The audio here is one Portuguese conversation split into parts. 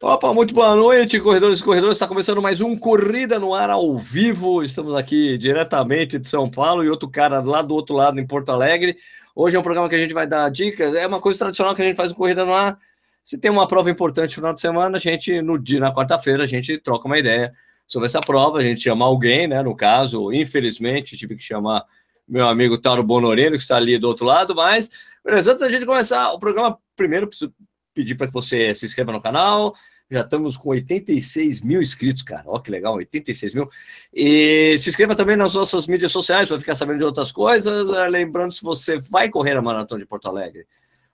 Opa, muito boa noite, corredores e corredores. Está começando mais um Corrida no Ar ao vivo. Estamos aqui diretamente de São Paulo e outro cara lá do outro lado, em Porto Alegre. Hoje é um programa que a gente vai dar dicas. É uma coisa tradicional que a gente faz um Corrida no Ar. Se tem uma prova importante no final de semana, a gente, no dia, na quarta-feira, a gente troca uma ideia sobre essa prova. A gente chama alguém, né? No caso, infelizmente, tive que chamar meu amigo Tauro Bonorino, que está ali do outro lado, mas antes da gente começar o programa, primeiro preciso pedir para que você se inscreva no canal. Já estamos com 86 mil inscritos, cara. Olha que legal, 86 mil. E se inscreva também nas nossas mídias sociais para ficar sabendo de outras coisas. Ah, lembrando, se você vai correr a Maratona de Porto Alegre,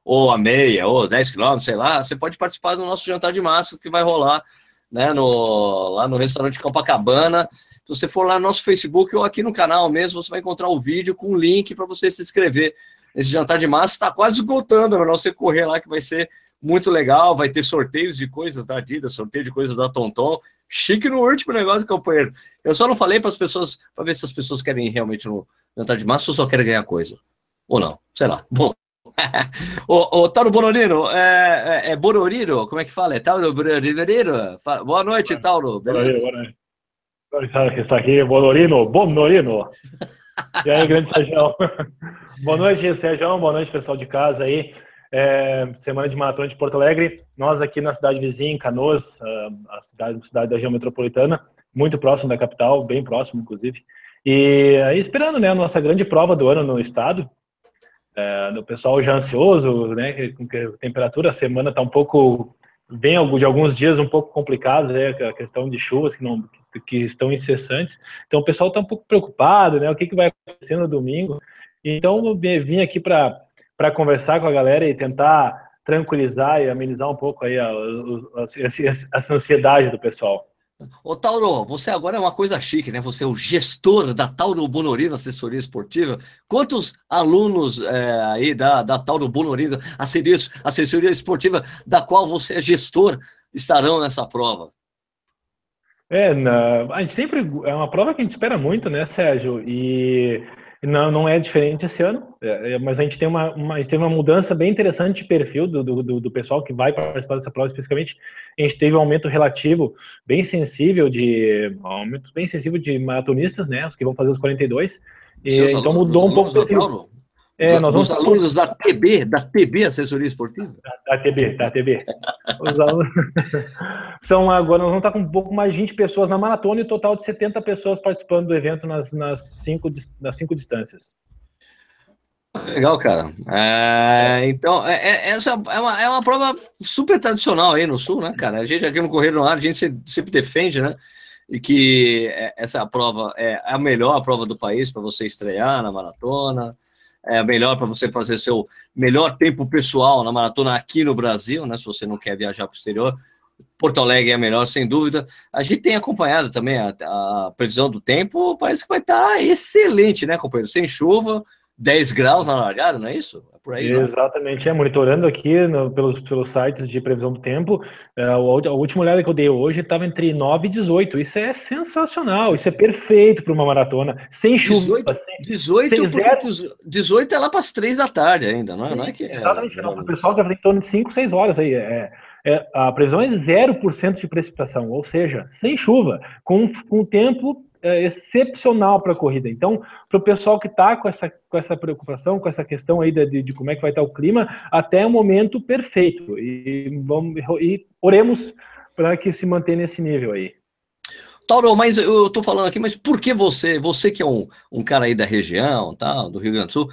ou a meia, ou 10 quilômetros, sei lá, você pode participar do nosso jantar de massa que vai rolar né, no, lá no restaurante Copacabana. Se você for lá no nosso Facebook ou aqui no canal mesmo, você vai encontrar o vídeo com o link para você se inscrever. Esse jantar de massa está quase esgotando, para você correr lá, que vai ser muito legal. Vai ter sorteios de coisas da Adidas, sorteio de coisas da Tonton. Chique no último negócio, companheiro. Eu só não falei para as pessoas, para ver se as pessoas querem realmente no jantar de massa ou só querem ganhar coisa. Ou não, sei lá. Bom, o, o Tauro Bonorino, é, é, é Bororiro? Como é que fala? É Tauro Bororiro? Boa noite, Tauro. Beleza? Boa noite. Isso aqui, Bonorino, Bonorino. E aí, grande Sérgio. Boa noite, Sérgio. Boa noite, pessoal de casa aí. É, semana de maratona de Porto Alegre. Nós aqui na cidade vizinha, em Canoas, a cidade, cidade da região metropolitana, muito próximo da capital, bem próximo, inclusive. E aí, esperando né, a nossa grande prova do ano no estado, é, do pessoal já ansioso, né, com que a temperatura, a semana está um pouco, bem de alguns dias um pouco complicados, né, a questão de chuvas que, não, que estão incessantes, então o pessoal está um pouco preocupado, né, o que, que vai acontecer no domingo, então eu vim aqui para conversar com a galera e tentar tranquilizar e amenizar um pouco aí a, a, a, ansiedade do pessoal. Ô Tauro, você agora é uma coisa chique, né? Você é o gestor da Tauro Bonorino Assessoria Esportiva. Quantos alunos é, aí da, da Tauro Bonorino Assessoria, Assessoria Esportiva, da qual você é gestor, estarão nessa prova? É, na, a gente sempre é uma prova que a gente espera muito, né, Sérgio? E não, não é diferente esse ano, é, é, mas a gente tem uma, uma, a gente teve uma mudança bem interessante de perfil do, do, do, pessoal que vai participar dessa prova especificamente. A gente teve um aumento relativo bem sensível de um aumento bem sensível de maratonistas, né? Os que vão fazer os 42. E, então mudou um pouco o perfil. É, nós vamos... Os alunos da TB, da TB Assessoria Esportiva? Da, da TB, da TB. Os alunos... São agora, nós vamos estar com um pouco mais de 20 pessoas na maratona e um total de 70 pessoas participando do evento nas, nas, cinco, nas cinco distâncias. Legal, cara. É, então, é, é, essa é uma, é uma prova super tradicional aí no Sul, né, cara? A gente aqui no Correio no Ar, a gente sempre defende, né? E que é, essa prova é a melhor prova do país para você estrear na maratona é melhor para você fazer seu melhor tempo pessoal na maratona aqui no Brasil, né? Se você não quer viajar para o exterior, Porto Alegre é melhor, sem dúvida. A gente tem acompanhado também a, a previsão do tempo, parece que vai estar tá excelente, né, companheiro? Sem chuva, 10 graus na largada, não é isso? É por aí. Né? Exatamente, é, monitorando aqui no, pelos, pelos sites de previsão do tempo, é, a, última olhada que eu dei hoje estava entre 9 e 18. Isso é sensacional, isso é perfeito para uma maratona, sem chuva. 18, sem, 18, sem zero. 18 é lá para as 3 da tarde ainda, não é? Não é que é, Exatamente, não, o pessoal está em torno de 5, 6 horas aí. É, é, a previsão é 0% de precipitação, ou seja, sem chuva, com, com tempo é, excepcional para a corrida. Então, para o pessoal que está com essa, com essa preocupação, com essa questão aí de, de como é que vai estar o clima, até o momento perfeito. E, vamos, e oremos para que se mantenha nesse nível aí. Tauro, mas eu estou falando aqui, mas por que você, você que é um, um cara aí da região, tá, do Rio Grande do Sul,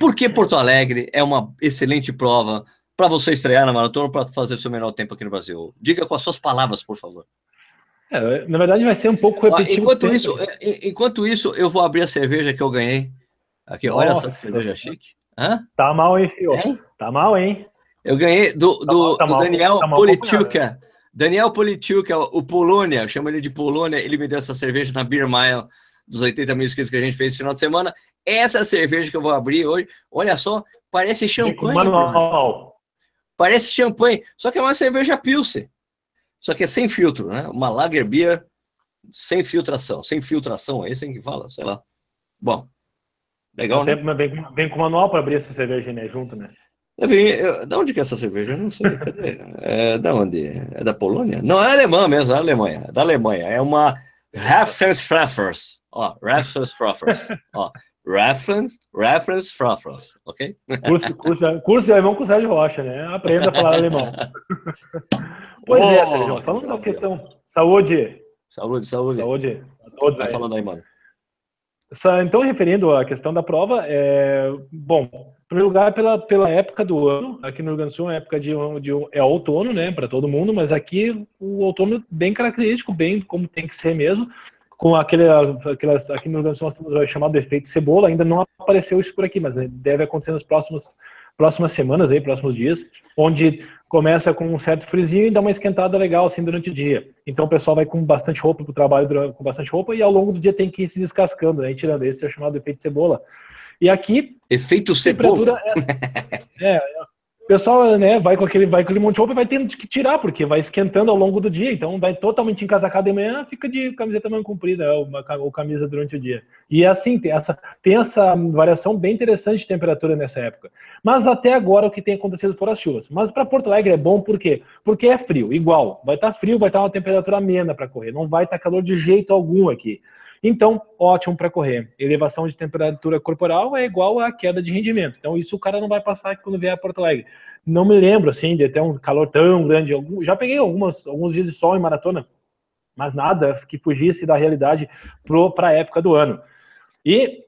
por que Porto Alegre é uma excelente prova para você estrear na maratona para fazer o seu melhor tempo aqui no Brasil? Diga com as suas palavras, por favor. É, na verdade, vai ser um pouco repetitivo. Enquanto isso, é, enquanto isso, eu vou abrir a cerveja que eu ganhei. Aqui, Nossa, olha só que cerveja chique. Hã? Tá mal, hein, filho? Hein? Tá mal, hein? Eu ganhei do, tá do, tá do Daniel tá. Daniel Politiuca, o Polônia, eu chamo ele de Polônia, ele me deu essa cerveja na Beer Mile dos 80 mil inscritos que a gente fez esse final de semana. Essa é cerveja que eu vou abrir hoje. Olha só, parece champanhe. Parece champanhe, só que é uma cerveja Pilsen. Só que é sem filtro, né? Uma Lager Beer sem filtração. Sem filtração, é assim que fala? Sei lá. Bom, legal, né? Vem, vem com manual para abrir essa cerveja, né? Junto, né? Eu, da onde que é essa cerveja? Eu não sei. Cadê? É, da onde? É da Polônia? Não, é alemã mesmo, é Alemanha. É da Alemanha. É uma Raffensfraffers. Ó, Raffensfraffers. Ó, Reference, reference, reference, ok? Curso, curso, curso de alemão com o Sérgio Rocha, né? Aprenda a falar alemão. pois oh, é, Sérgio, falando da questão saúde. Saúde, saúde. Saúde. Todos Vai falando aí, mano. Então, referindo à questão da prova, é, bom, em primeiro lugar, pela, pela época do ano, aqui no Rio Grande do Sul é época de, de é outono, né, para todo mundo, mas aqui o outono bem característico, bem como tem que ser mesmo, com aquele, aquelas, aqui no Rio Grande do Sul chamado efeito cebola, ainda não apareceu isso por aqui, mas deve acontecer nas próximas, próximas semanas, aí, próximos dias, onde começa com um certo frisinho e dá uma esquentada legal assim durante o dia. Então o pessoal vai com bastante roupa para o trabalho, com bastante roupa, e ao longo do dia tem que ir se descascando, né, tirando esse é chamado efeito cebola. E aqui. Efeito cebola? É, é, pessoal né, vai com aquele vai com aquele monte de roupa e vai tendo que tirar, porque vai esquentando ao longo do dia. Então vai totalmente encasacado de manhã, fica de camiseta manga comprida uma, ou camisa durante o dia. E é assim, tem essa, tem essa variação bem interessante de temperatura nessa época. Mas até agora o que tem acontecido foram as chuvas. Mas para Porto Alegre é bom por quê? Porque é frio, igual. Vai estar tá frio, vai estar tá uma temperatura amena para correr. Não vai estar tá calor de jeito algum aqui. Então, ótimo para correr. Elevação de temperatura corporal é igual à queda de rendimento. Então, isso o cara não vai passar quando vier a Porto Alegre. Não me lembro, assim, de ter um calor tão grande. Já peguei algumas, alguns dias de sol em maratona, mas nada que fugisse da realidade para a época do ano. E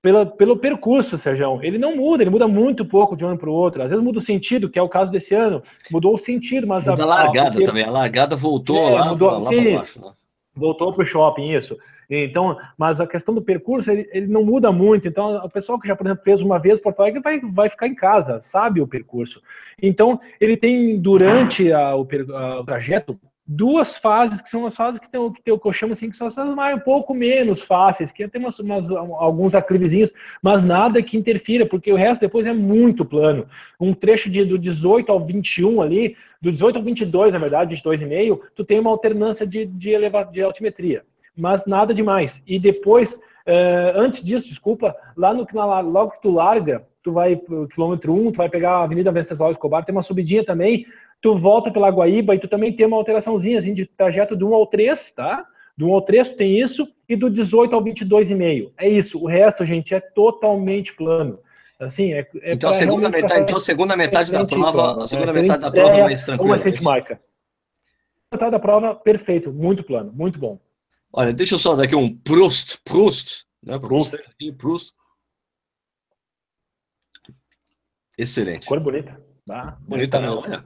pela, pelo percurso, Sérgio, ele não muda, ele muda muito pouco de um ano para o outro. Às vezes muda o sentido, que é o caso desse ano. Mudou o sentido, mas a, a largada a, também. A largada voltou é, lá, mudou, lá para baixo. Né? Voltou para o shopping, isso. Então, mas a questão do percurso, ele, ele, não muda muito. Então, o pessoal que já, por exemplo, fez uma vez Porto Alegre vai, vai ficar em casa, sabe o percurso. Então, ele tem, durante a, o, a, o, trajeto, duas fases, que são as fases que tem, que, tem, que eu chamo assim, que são as mais, um pouco menos fáceis, que tem umas, umas, alguns aclivezinhos, mas nada que interfira, porque o resto depois é muito plano. Um trecho de, do 18 ao 21 ali, do 18 ao 22, na verdade, 22,5, tu tem uma alternância de, de, eleva, de altimetria mas nada demais. E depois, uh, antes disso, desculpa, lá no logo que tu larga, tu vai pro quilômetro 1, tu vai pegar a Avenida Venceslau Escobar, tem uma subidinha também, tu volta pela Guaíba e tu também tem uma alteraçãozinha assim, de trajeto do 1 ao 3, tá? Do 1 ao 3 tem isso, e do 18 ao 22,5. É isso. O resto, gente, é totalmente plano. Assim, é, é então, a segunda metade, então, segunda metade da prova, a segunda é, metade da prova é mais tranquila. Uma excelente marca. A metade da prova, perfeito, muito plano, muito bom. Olha, deixa eu só dar aqui um Proust, Proust, né? Proust. Proust. Excelente. Cor bonita. Ah, bonita, não. Olha.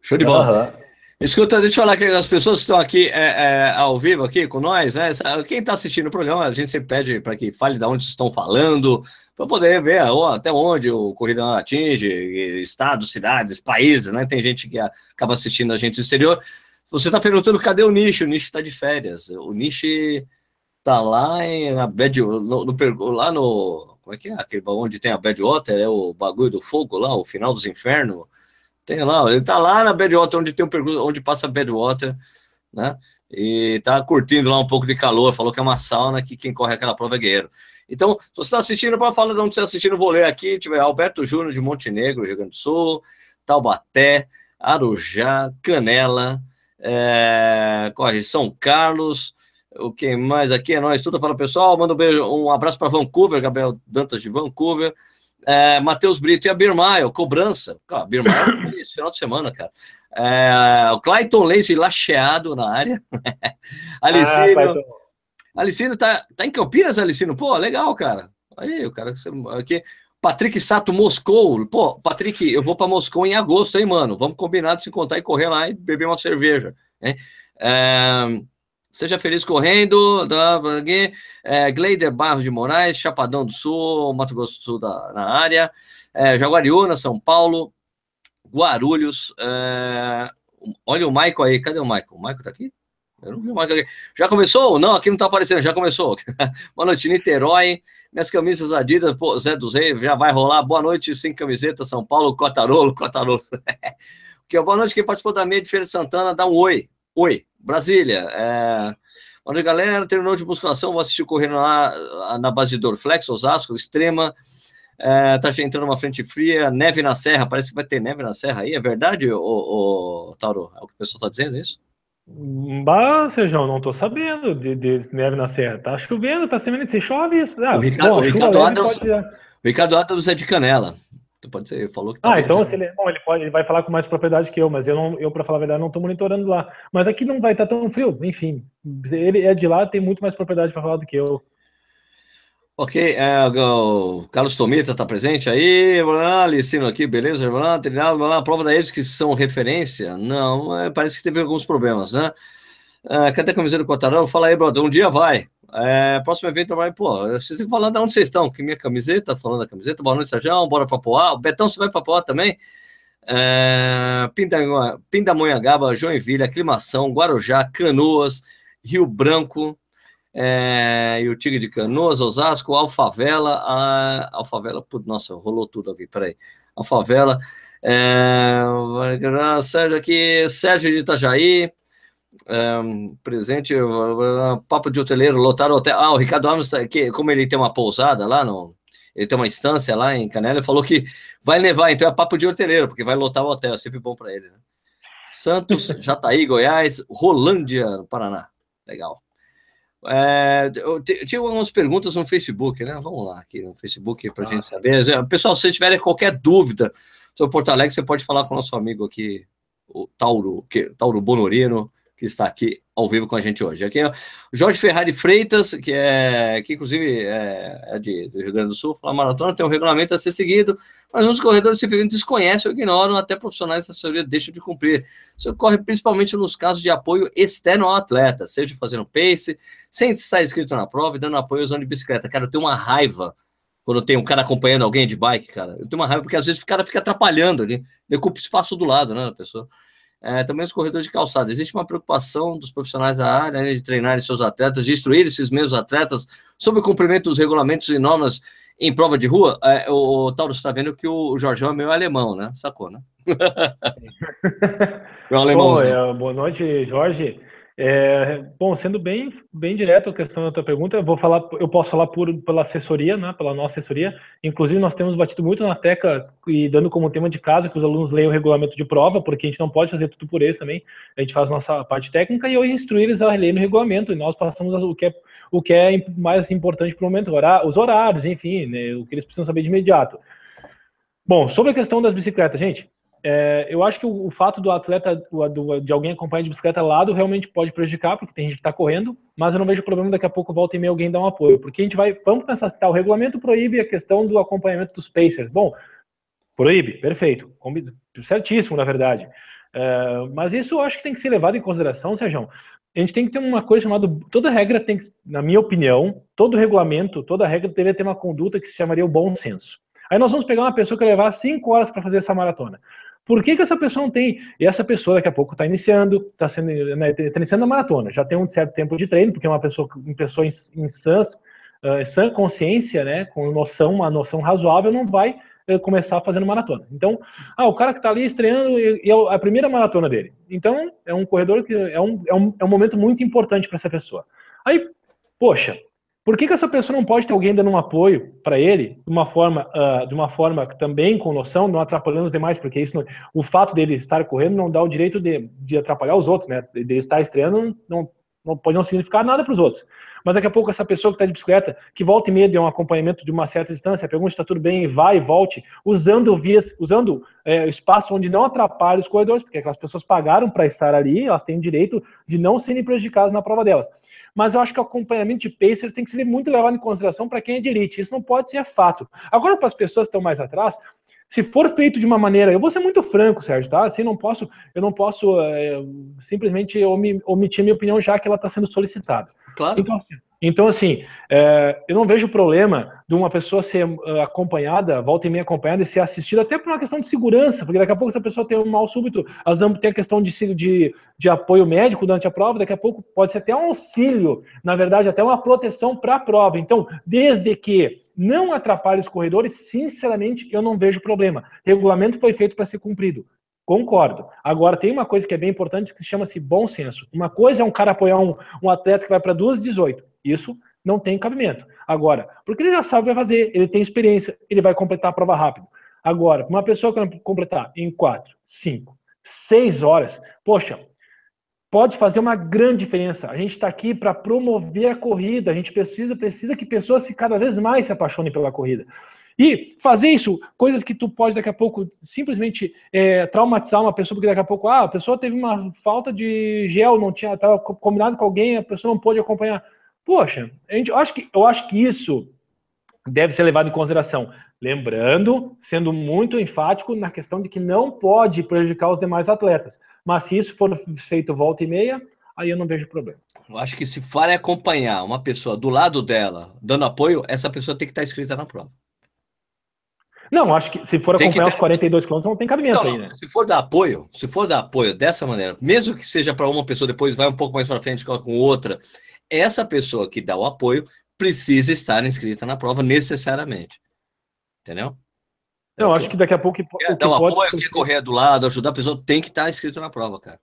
Show de bola. Uhum. Escuta, deixa eu falar que as pessoas que estão aqui é, é, ao vivo aqui com nós, né? Quem está assistindo o programa, a gente sempre pede para que fale de onde estão falando, para poder ver ó, até onde o Corrida atinge, estados, cidades, países, né? Tem gente que acaba assistindo a gente do exterior. Você está perguntando cadê o Nishi? O Nishi está de férias. O Nishi está lá em, na Bad, no, no, lá no. Como é que é? Aquele onde tem a Badwater, é o bagulho do fogo lá, o final dos infernos. Tem lá, ele está lá na Badwater, onde tem o percurso, onde passa a Badwater, né? E está curtindo lá um pouco de calor, falou que é uma sauna que quem corre aquela prova é guerreiro. Então, se você está assistindo, para falar de onde você está assistindo, vou ler aqui. Tiver Alberto Júnior de Montenegro, Rio Grande do Sul, Taubaté, Arujá, Canela, é, corre São Carlos, o que mais aqui é nós, tudo fala pessoal, manda um beijo, um abraço para Vancouver, Gabriel Dantas de Vancouver, é, Matheus Brito e a Birmaio, cobrança, cara, Birmaio, esse final de semana, cara. É, o Clayton Lace lacheado na área. Alicino, ah, Alicino tá, tá em Campinas, Alicino? Pô, legal, cara. Aí, o cara aqui. Patrick Sato Moscou. Pô, Patrick, eu vou para Moscou em agosto, hein, mano? Vamos combinar de se encontrar e correr lá e beber uma cerveja. Hein? É, seja feliz correndo. É, Gleider Barros de Moraes, Chapadão do Sul, Mato Grosso do Sul da, na área. É, Jaguariúna, São Paulo. Guarulhos. É, olha o Maico aí. Cadê o Maico? O Maico tá aqui? Eu não vi o aqui. Já começou? Não, aqui não tá aparecendo. Já começou. Boa noite, Niterói. Minhas camisas Adidas, pô, Zé dos Reis, já vai rolar. Boa noite, sem camiseta, São Paulo, Cotarolo, Cotarolo. que boa noite, quem participou da meia de Feira de Santana, dá um oi. Oi, Brasília. É... Boa noite, galera. Terminou de musculação, vou assistir correndo lá na base de Dorflex, Osasco, Extrema. É, tá entrando uma frente fria, neve na serra, parece que vai ter neve na serra aí, é verdade, o, o Tauro? É o que o pessoal tá dizendo, é isso? Bah, Sejão, não tô sabendo de, de, neve na serra. Tá chovendo, tá semana se chove isso. Ah, o Ricardo, bom, o Ricardo Adams, pode... o Ricardo Adams é de Canela. Então pode ser, falou que tá Ah, então ele, bom, ele, pode, ele vai falar com mais propriedade que eu, mas eu não, eu para falar a verdade não tô monitorando lá. Mas aqui não vai estar tá tão frio, enfim. Ele é de lá, tem muito mais propriedade para falar do que eu. Ok, é, o Carlos Tomita está presente aí, Licino aqui, beleza? Treinado, a prova da eles que são referência? Não, é, parece que teve alguns problemas, né? É, cadê a camiseta do Cotarão? Fala aí, brother, um dia vai. É, próximo evento vai, pô, vocês têm que falar de onde vocês estão, que minha camiseta, falando da camiseta, boa noite, Sérgio, bora para Poá. O Betão, você vai para Poá também? É, Pindamonhangaba, Joinville, Aclimação, Guarujá, Canoas, Rio Branco, é, e o Tigre de Canoas, Osasco, Alfavela, a Alfavela, putz, nossa, rolou tudo aqui, peraí. Alfavela, é, Sérgio aqui, Sérgio de Itajaí, é, presente, papo de hoteleiro, lotaram o hotel. Ah, o Ricardo Alves, tá que, como ele tem uma pousada lá, no, ele tem uma instância lá em Canela, ele falou que vai levar, então é papo de hoteleiro, porque vai lotar o hotel, é sempre bom para ele. Né? Santos, Jataí, Goiás, Rolândia, Paraná. Legal. É, eu tinha algumas perguntas no Facebook, né? Vamos lá aqui no Facebook para a ah. gente saber. Pessoal, se tiver qualquer dúvida sobre Porto Alegre, você pode falar com o nosso amigo aqui, o Tauro, que, Tauro Bonorino, que está aqui ao vivo com a gente hoje. Aqui é Jorge Ferrari Freitas, que é que inclusive é, é de, do Rio Grande do Sul, fala maratona, tem um regulamento a ser seguido, mas os corredores simplesmente desconhecem ou ignoram, até profissionais da assessoria deixam de cumprir. Isso ocorre principalmente nos casos de apoio externo ao atleta, seja fazendo pace, sem estar inscrito na prova e dando apoio zona de bicicleta. Cara, eu tenho uma raiva quando tem um cara acompanhando alguém de bike, cara. Eu tenho uma raiva porque às vezes o cara fica atrapalhando ali, ocupa espaço do lado, né, da pessoa é, também os corredores de calçada. Existe uma preocupação dos profissionais da área né, de treinarem seus atletas, de instruir esses mesmos atletas sobre o cumprimento dos regulamentos e normas em prova de rua? É, o, o Tauro está vendo que o Jorgão é meio alemão, né? Sacou, né? é um alemãozinho. boa noite, Jorge. É, bom, sendo bem, bem direto a questão da tua pergunta, eu vou falar, eu posso falar por, pela assessoria, né, pela nossa assessoria. Inclusive, nós temos batido muito na tecla e dando como tema de casa que os alunos leiam o regulamento de prova, porque a gente não pode fazer tudo por eles também. A gente faz nossa parte técnica e eu instruir eles a ler no regulamento e nós passamos o que é, o que é mais importante para o momento, os horários, enfim, né, o que eles precisam saber de imediato. Bom, sobre a questão das bicicletas, gente, é, eu acho que o, o fato do atleta, do, de alguém acompanhar de bicicleta lado, realmente pode prejudicar, porque tem gente que está correndo, mas eu não vejo problema daqui a pouco volta e meia alguém dar um apoio, porque a gente vai, vamos pensar, tá, o regulamento proíbe a questão do acompanhamento dos pacers. Bom, proíbe, perfeito, certíssimo, na verdade. É, mas isso eu acho que tem que ser levado em consideração, Sérgio. A gente tem que ter uma coisa chamada. Toda regra tem que, na minha opinião, todo regulamento, toda regra deveria ter uma conduta que se chamaria o bom senso. Aí nós vamos pegar uma pessoa que levar cinco horas para fazer essa maratona. Por que, que essa pessoa não tem? E essa pessoa daqui a pouco está iniciando, está né, tá iniciando a maratona, já tem um certo tempo de treino, porque é uma pessoa, uma pessoa em, em sã, uh, sã consciência, né, com noção, uma noção razoável, não vai uh, começar fazendo maratona. Então, ah, o cara que está ali estreando e, e, é a primeira maratona dele. Então, é um corredor que é um, é um, é um momento muito importante para essa pessoa. Aí, poxa, por que, que essa pessoa não pode ter alguém dando um apoio para ele de uma forma, uh, de uma forma também com noção, não atrapalhando os demais, porque isso, não, o fato dele estar correndo não dá o direito de, de atrapalhar os outros, né? De estar estreando não, não pode não significar nada para os outros. Mas daqui a pouco essa pessoa que está de bicicleta, que volta e meia de um acompanhamento de uma certa distância, pergunta se está tudo bem, vai e volte, usando vias, usando é, espaço onde não atrapalhe os corredores, porque aquelas pessoas pagaram para estar ali, elas têm direito de não serem prejudicadas na prova delas mas eu acho que o acompanhamento de pacer tem que ser muito levado em consideração para quem é de elite. Isso não pode ser fato. Agora, para as pessoas que estão mais atrás, se for feito de uma maneira, eu vou ser muito franco, Sérgio, tá? Assim, não posso, eu não posso é, simplesmente omitir minha opinião já que ela está sendo solicitada. Claro. Então, assim, então, assim, é, eu não vejo problema de uma pessoa ser uh, acompanhada, volta e meia acompanhada e ser assistida, até por uma questão de segurança, porque daqui a pouco essa pessoa tem um mal súbito, elas vão ter a questão de, de, de apoio médico durante a prova, daqui a pouco pode ser até um auxílio, na verdade, até uma proteção para a prova. Então, desde que não atrapalhe os corredores, sinceramente, eu não vejo problema. Regulamento foi feito para ser cumprido. Concordo. Agora, tem uma coisa que é bem importante que chama-se bom senso. Uma coisa é um cara apoiar um, um atleta que vai para 2,18. Isso não tem cabimento. Agora, porque ele já sabe o que vai fazer, ele tem experiência, ele vai completar a prova rápido. Agora, uma pessoa que completar em 4, 5, 6 horas, poxa, pode fazer uma grande diferença. A gente está aqui para promover a corrida, a gente precisa, precisa que pessoas se cada vez mais se apaixonem pela corrida. E fazer isso, coisas que tu pode daqui a pouco simplesmente é, traumatizar uma pessoa, porque daqui a pouco, ah, a pessoa teve uma falta de gel, não tinha, estava combinado com alguém, a pessoa não pôde acompanhar. Poxa, a gente, eu, acho que, eu acho que isso deve ser levado em consideração. Lembrando, sendo muito enfático na questão de que não pode prejudicar os demais atletas. Mas se isso for feito volta e meia, aí eu não vejo problema. Eu acho que se for acompanhar uma pessoa do lado dela, dando apoio, essa pessoa tem que estar inscrita na prova. Não, acho que se for acompanhar ter... os 42 quilômetros, não tem cabimento então, aí, né? Se for dar apoio, se for dar apoio dessa maneira, mesmo que seja para uma pessoa, depois vai um pouco mais para frente com outra, essa pessoa que dá o apoio precisa estar inscrita na prova necessariamente. Entendeu? Não, acho que daqui a pouco. Quer dar o apoio, quer correr do lado, ajudar a pessoa, tem que estar inscrito na prova, cara.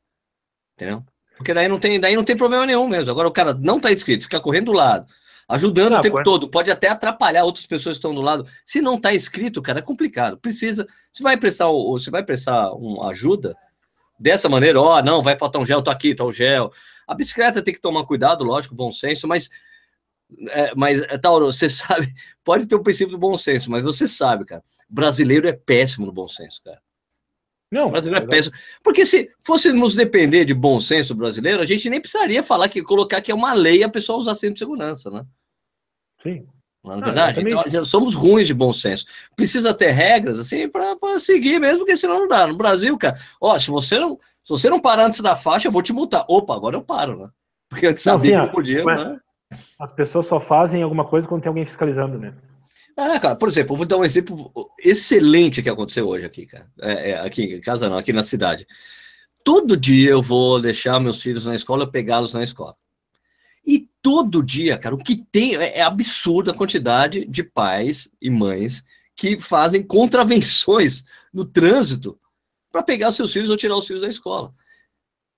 Entendeu? Porque daí não tem, daí não tem problema nenhum mesmo. Agora o cara não está inscrito, fica correndo do lado, ajudando ah, o tempo pode. todo, pode até atrapalhar outras pessoas que estão do lado. Se não está inscrito, cara, é complicado. Precisa, se vai prestar, se vai prestar uma ajuda dessa maneira, ó, oh, não, vai faltar um gel, tô aqui, tá o gel. A bicicleta tem que tomar cuidado, lógico, bom senso, mas é, mas, é, Tauro, você sabe, pode ter o um princípio do bom senso, mas você sabe, cara, brasileiro é péssimo no bom senso, cara. Não, brasileiro é péssimo. Porque se fôssemos depender de bom senso brasileiro, a gente nem precisaria falar que colocar que é uma lei a pessoa usar cinto de segurança, né? Sim. Não é verdade? então, já somos ruins de bom senso. Precisa ter regras, assim, para seguir mesmo, porque senão não dá. No Brasil, cara, ó, se você não, se você não parar antes da faixa, eu vou te multar. Opa, agora eu paro, né? Porque antes sabia que não podia, né? As pessoas só fazem alguma coisa quando tem alguém fiscalizando, né? Ah, cara, por exemplo, eu vou dar um exemplo excelente que aconteceu hoje aqui, cara. É, é, aqui em casa não, aqui na cidade. Todo dia eu vou deixar meus filhos na escola, pegá-los na escola. E todo dia, cara, o que tem é, é absurda a quantidade de pais e mães que fazem contravenções no trânsito para pegar seus filhos ou tirar os filhos da escola.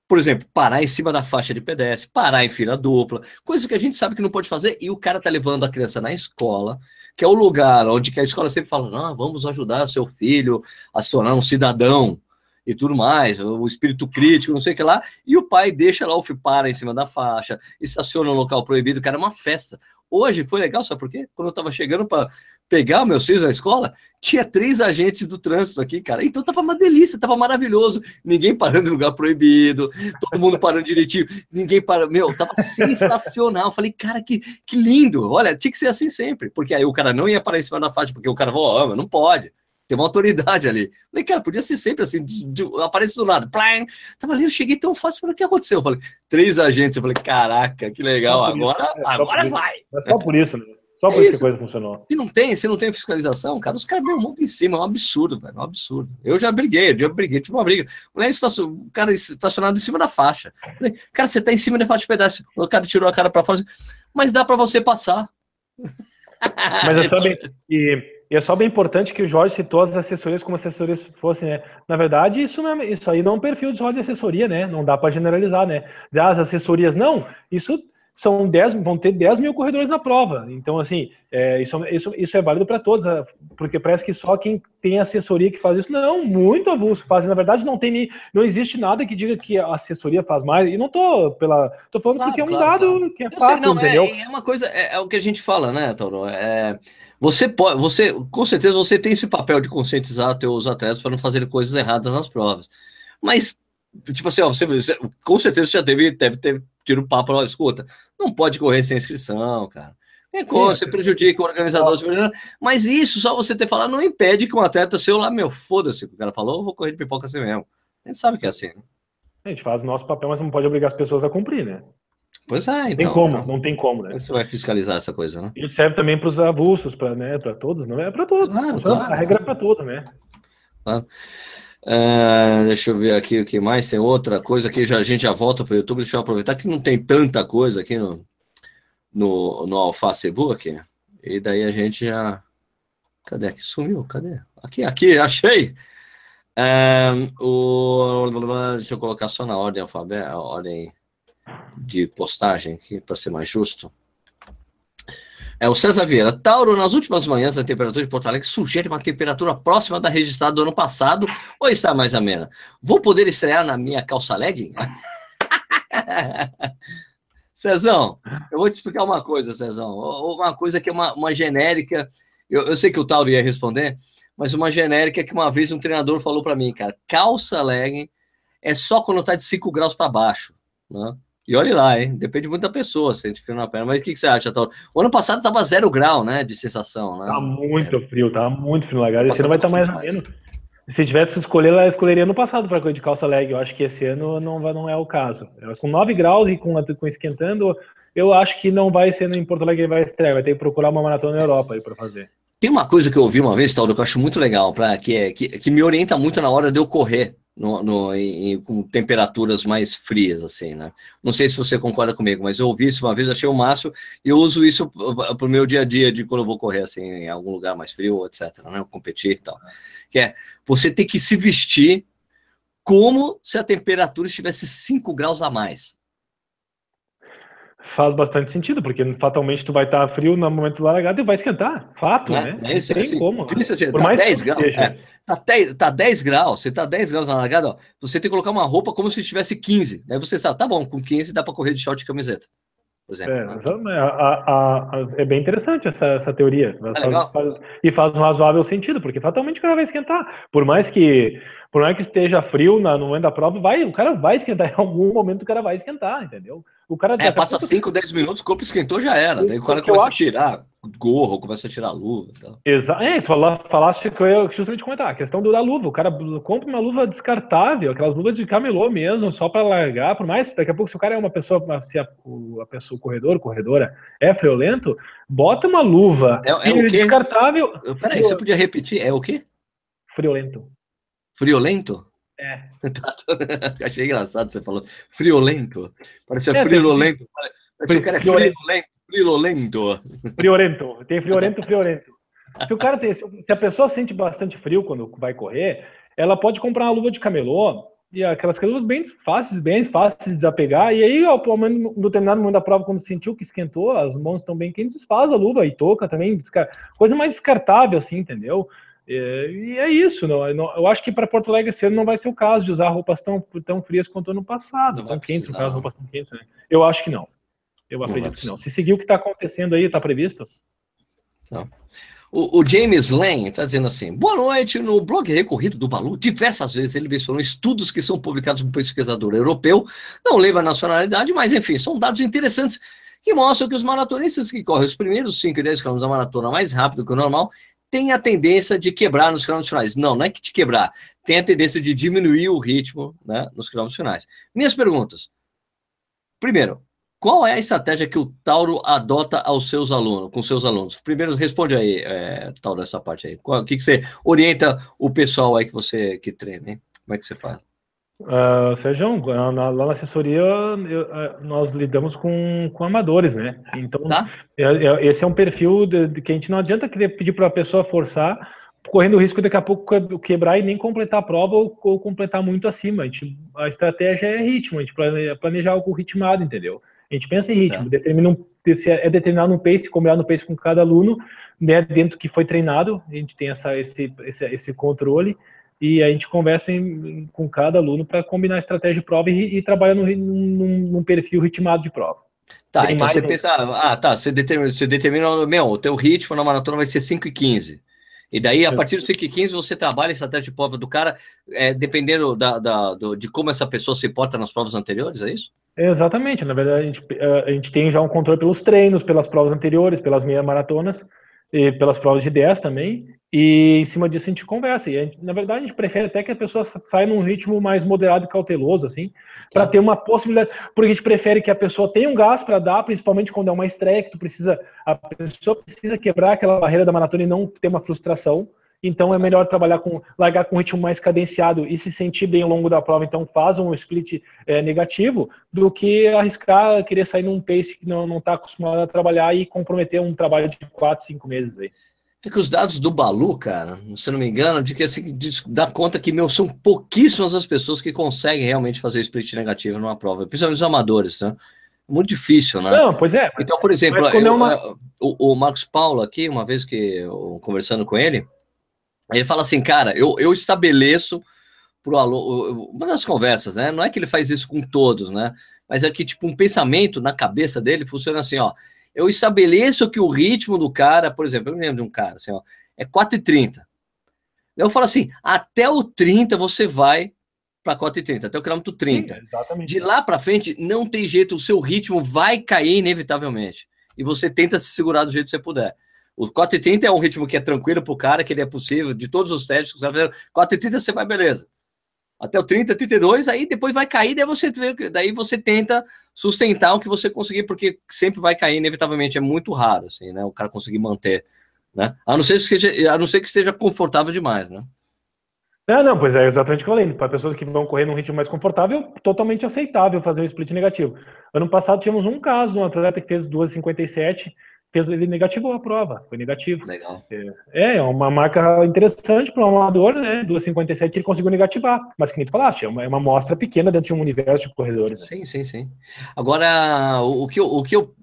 Por exemplo, parar em cima da faixa de pedestre, parar em fila dupla, coisas que a gente sabe que não pode fazer, e o cara tá levando a criança na escola, que é o lugar onde a escola sempre fala, não, vamos ajudar seu filho a se tornar um cidadão e tudo mais, o espírito crítico, não sei o que lá, e o pai deixa lá o para em cima da faixa, estaciona no local proibido, cara, é uma festa. Hoje foi legal, sabe por quê? Quando eu tava chegando para pegar meus filhos na escola, tinha três agentes do trânsito aqui, cara. Então tava uma delícia, tava maravilhoso. Ninguém parando em lugar proibido, todo mundo parando direitinho, ninguém parando. Meu, tava sensacional. Falei, cara, que, que lindo. Olha, tinha que ser assim sempre, porque aí o cara não ia parar em cima da faixa, porque o cara falou, oh, não pode. Tem uma autoridade ali. Falei, cara, podia ser sempre assim, de, de, aparece do nada. Plim. Tava ali, eu cheguei tão fácil. Falei, o que aconteceu? Eu falei, três agentes. Eu falei, caraca, que legal. Agora, é, agora vai. É só por isso, né? Só por é isso que a coisa funcionou. Se não tem, se não tem fiscalização, cara, os caras meio muito em cima, é um absurdo, velho, é um absurdo. Eu já briguei, eu já briguei, tive uma briga. O cara estacionado em cima da faixa. Falei, cara, você tá em cima da faixa de pedaço. O cara tirou a cara para fora, mas dá para você passar. Mas é só bem, e, é só bem importante que o Jorge citou as assessorias como assessorias fossem, né? Na verdade, isso, não é, isso aí não é um perfil só de assessoria, né? Não dá para generalizar, né? Dizer, ah, as assessorias não, isso são 10, vão ter 10 mil corredores na prova. Então, assim, é, isso, isso, isso é válido para todos, é, porque parece que só quem tem assessoria que faz isso. Não, muito avulso faz. Na verdade, não tem não existe nada que diga que a assessoria faz mais. E não tô pela. tô falando claro, porque é um claro, dado claro. que é fato, não, entendeu? É, é, uma coisa, é, é, o que a gente fala, né, Tauro? É, você pode, você, com certeza, você tem esse papel de conscientizar teus atletas para não fazerem coisas erradas nas provas. Mas tipo assim, ó, você, com certeza você já teve, deve ter tido o papo, escuta, não pode correr sem inscrição, cara. É como, você prejudica o organizador, mas isso, só você ter falado, não impede que um atleta seu lá, meu, foda-se, o cara falou, eu vou correr de pipoca assim mesmo. A gente sabe que é assim, né? A gente faz o nosso papel, mas não pode obrigar as pessoas a cumprir, né? Pois é, então. Tem como, não, não tem como, né? Você vai fiscalizar essa coisa, né? Isso serve também para os avulsos, para né, todos, não é para todos. Claro, a regra é para todos, né? Claro. Uh, deixa eu ver aqui o que mais. Tem outra coisa que já, a gente já volta para o YouTube. Deixa eu aproveitar que não tem tanta coisa aqui no, no, no Facebook. E daí a gente já. Cadê aqui? Sumiu? Cadê? Aqui, aqui, achei! Uh, o, deixa eu colocar só na ordem alfabética, ordem de postagem aqui, para ser mais justo. É o César Vieira. Tauro, nas últimas manhãs, a temperatura de Porto Alegre sugere uma temperatura próxima da registrada do ano passado ou está mais amena? Vou poder estrear na minha calça legging? Cezão, eu vou te explicar uma coisa, Cezão. Uma coisa que é uma, uma genérica. Eu, eu sei que o Tauro ia responder, mas uma genérica que uma vez um treinador falou para mim, cara, calça legging é só quando tá de 5 graus para baixo, né? E olhe lá, hein? Depende muito da pessoa, sente frio na perna. Mas o que, que você acha, Tauro? O ano passado tava zero grau, né? De sensação, né? Tá muito é. frio, tá muito frio na garagem. Esse ano vai estar tá mais ou menos. Se tivesse que escolher, ela escolheria no passado para de calça leg. Eu acho que esse ano não, vai, não é o caso. Com 9 graus e com, com esquentando, eu acho que não vai ser em Porto Alegre vai estrear. Vai ter que procurar uma maratona na Europa aí para fazer. Tem uma coisa que eu ouvi uma vez, Tauro, que eu acho muito legal, pra, que, é, que, que me orienta muito na hora de eu correr no, no, em, com temperaturas mais frias, assim, né? Não sei se você concorda comigo, mas eu ouvi isso uma vez, achei o máximo, e eu uso isso para o meu dia a dia, de quando eu vou correr, assim, em algum lugar mais frio, etc., né? Competir e tal. Que é, você tem que se vestir como se a temperatura estivesse 5 graus a mais faz bastante sentido, porque fatalmente tu vai estar frio no momento do largado e vai esquentar. Fato, é, né? É isso, é assim, como. Isso, assim, Por tá mais 10 graus. É, tá, 10, tá 10 graus, você tá 10 graus na largada, ó, você tem que colocar uma roupa como se tivesse 15. Daí você sabe, tá bom, com 15 dá para correr de short e camiseta. Por exemplo, é, né? a, a, a, é bem interessante essa, essa teoria. É faz, faz, e faz um razoável sentido, porque fatalmente o cara vai esquentar. Por mais que por mais que esteja frio na, no momento da prova, vai, o cara vai esquentar. Em algum momento o cara vai esquentar, entendeu? O cara é, passa 5, 10 minutos, o corpo esquentou, já era. Daí o cara começa a tirar gorro, começa a tirar luva. Exato. É, tu falaste que eu ia justamente comentar, a questão do, da luva. O cara compra uma luva descartável, aquelas luvas de camelô mesmo, só para largar, por mais, daqui a pouco, se o cara é uma pessoa, se a, a pessoa, o corredor, corredora, é friolento, bota uma luva é, é o descartável. Peraí, você podia repetir? É o quê? Friolento. Friolento? É. Achei engraçado você falou. Friolento. Parecia é, friolento. Parece que o cara é friolento. Friolento. Friolento. Tem friolento, friolento. Se o cara tem, se a pessoa sente bastante frio quando vai correr, ela pode comprar uma luva de camelô e aquelas luvas bem fáceis, bem fáceis de desapegar. E aí, ao menos no determinado momento da prova, quando sentiu que esquentou, as mãos estão bem quentes, desfaz a luva e toca também, coisa mais descartável, assim, entendeu? É, e é isso, não, eu acho que para Porto Alegre esse ano não vai ser o caso de usar roupas tão, tão frias quanto ano passado, não tão quentes, no caso, roupas tão quentes. Né? Eu acho que não. Eu não acredito que não. Se seguir o que está acontecendo aí, está previsto? Não. O, o, James Lane está dizendo assim: boa noite. No blog recorrido do Balu, diversas vezes ele mencionou estudos que são publicados por um pesquisador europeu, não lembro a nacionalidade, mas enfim, são dados interessantes que mostram que os maratonistas que correm os primeiros 5 e 10 km da maratona mais rápido que o normal tem a tendência de quebrar nos quilômetros finais. Não, não é que te quebrar, tem a tendência de diminuir o ritmo né, nos quilômetros finais. Minhas perguntas. Primeiro, qual é a estratégia que o Tauro adota aos seus alunos, com seus alunos? Primeiro, responde aí, é, Tauro, essa parte aí. O que, que você orienta o pessoal aí que você que treina, hein? Como é que você faz? Uh, Sérgio, lá na assessoria eu, nós lidamos com, com amadores, né? Então, tá. É, é, esse é um perfil de, de, que a gente não adianta querer pedir para a pessoa forçar, correndo o risco daqui a pouco quebrar e nem completar a prova ou, ou completar muito acima. A, gente, a estratégia é ritmo, a gente planeja, planeja algo ritmado, entendeu? A gente pensa em ritmo, tá. determina um, é determinado um pace, combinado um pace com cada aluno, né, dentro que foi treinado, a gente tem essa, esse, esse, esse controle e a gente conversa em, com cada aluno para combinar a estratégia de prova e, e trabalhar num, num, num, perfil ritmado de prova. Tá, Tem então você um... pensa, ah, tá, você determina, você determina, meu, o teu ritmo na maratona vai ser 5 e 15. E daí, a partir dos 5 e 15, você trabalha a estratégia de prova do cara, é, dependendo da, da do, de como essa pessoa se porta nas provas anteriores, é isso? Exatamente, na verdade, a gente, a gente tem já um controle pelos treinos, pelas provas anteriores, pelas meia maratonas, e pelas provas de 10 também, e em cima disso a gente conversa. E gente, na verdade, a gente prefere até que a pessoa saia num ritmo mais moderado e cauteloso, assim, para ter uma possibilidade. Porque a gente prefere que a pessoa tenha um gás para dar, principalmente quando é uma estreia, que tu precisa. A pessoa precisa quebrar aquela barreira da maratona e não ter uma frustração. Então é melhor trabalhar com largar com um ritmo mais cadenciado e se sentir bem ao longo da prova, então faz um split é, negativo, do que arriscar querer sair num pace que não está acostumado a trabalhar e comprometer um trabalho de 4, 5 meses aí. É que os dados do Balu, cara, se não me engano, de que assim, dá conta que, meu, são pouquíssimas as pessoas que conseguem realmente fazer split negativo numa prova, principalmente os amadores, né? Muito difícil, né? Não, pois é. Então, por exemplo, eu, uma... o, o, Marcos Paulo aqui, uma vez que eu, conversando com ele, ele fala assim, cara, eu, eu estabeleço pro aluno, uma das conversas, né? Não é que ele faz isso com todos, né? Mas é que, tipo, um pensamento na cabeça dele funciona assim, ó. Eu estabeleço que o ritmo do cara, por exemplo, eu me lembro de um cara, assim, ó, é 4,30. Eu falo assim, até o 30 você vai para 4,30, até o quilômetro 30. Sim, de lá para frente, não tem jeito, o seu ritmo vai cair inevitavelmente. E você tenta se segurar do jeito que você puder. O 4,30 é um ritmo que é tranquilo para o cara, que ele é possível, de todos os testes que você vai fazer. 4,30 você vai, beleza. Até o 30, 32, aí depois vai cair, daí você, daí você tenta sustentar o que você conseguir, porque sempre vai cair, inevitavelmente. É muito raro, assim, né? O cara conseguir manter. Né? A, não ser que seja, a não ser que esteja confortável demais, né? Não, não, pois é exatamente o que eu falei. Para pessoas que vão correr num ritmo mais confortável, totalmente aceitável fazer o split negativo. Ano passado tínhamos um caso, um atleta que fez 2,57 fez, ele negativou a prova, foi negativo. Legal. É, é uma marca interessante para um amador, né? 2,57 ele conseguiu negativar, mas que nem tu falaste, é uma, é uma amostra pequena dentro de um universo de corredores. Sim, sim, sim. Agora, o que eu, o que eu,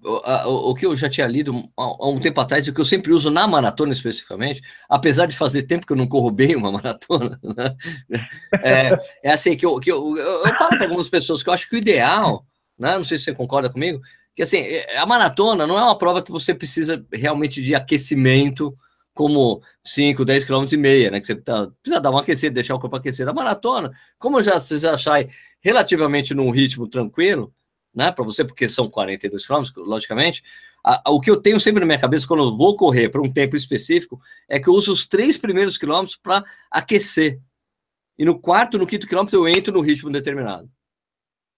o, que eu já tinha lido há um tempo atrás, e o que eu sempre uso na maratona especificamente, apesar de fazer tempo que eu não corro bem uma maratona, né? é, é assim que eu, que eu, eu, eu falo para algumas pessoas que eu acho que o ideal, né? Não sei se você concorda comigo, que assim, é, a maratona não é uma prova que você precisa realmente de aquecimento, como 5, 10 km e meia, né? Que você tá, precisa dar uma aquecida, deixar o corpo aquecer. A maratona, como já vocês acharem relativamente num ritmo tranquilo, né? Para você, porque são 42 km, logicamente. A, a, o que eu tenho sempre na minha cabeça quando eu vou correr para um tempo específico é que eu uso os três primeiros quilômetros para aquecer. E no quarto, no quinto quilômetro, eu entro no ritmo determinado.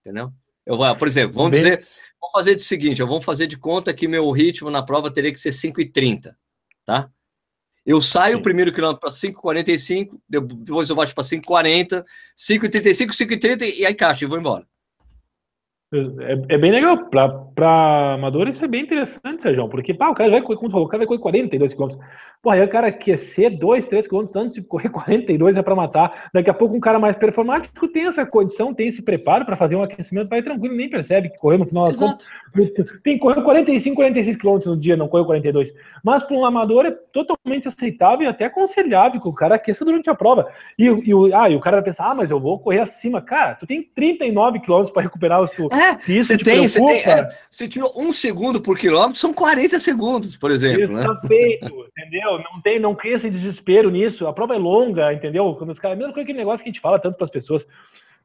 Entendeu? Eu vou, por exemplo, vamos Bem... dizer, vamos fazer o seguinte, eu vou fazer de conta que meu ritmo na prova teria que ser 5,30, tá? Eu saio Sim. o primeiro quilômetro para 5,45, depois eu baixo para 5,40, 5,35, 5,30 e aí caixa e vou embora. É, é, bem legal. Para amadores, isso é bem interessante, Sérgio, porque pá, o cara vai correr, como falou, o cara vai correr 42 km. Pô, aí o cara aquecer 2, 3 km antes de correr 42 é para matar. Daqui a pouco um cara mais performático tem essa condição, tem esse preparo para fazer um aquecimento, vai tranquilo, nem percebe que correu no final das contas. Tem correu 45, 46 km no dia, não correu 42. Mas para um amador é totalmente aceitável e até aconselhável que o cara aqueça durante a prova. E, e, ah, e o cara vai pensar, ah, mas eu vou correr acima. Cara, tu tem 39 km para recuperar os tu. É, você tem, você tem. É, você tirou um segundo por quilômetro, são 40 segundos, por exemplo. Né? Tá feito, entendeu? Não tem, não cria esse desespero nisso. A prova é longa, entendeu? Quando os caras, mesmo com aquele negócio que a gente fala tanto para as pessoas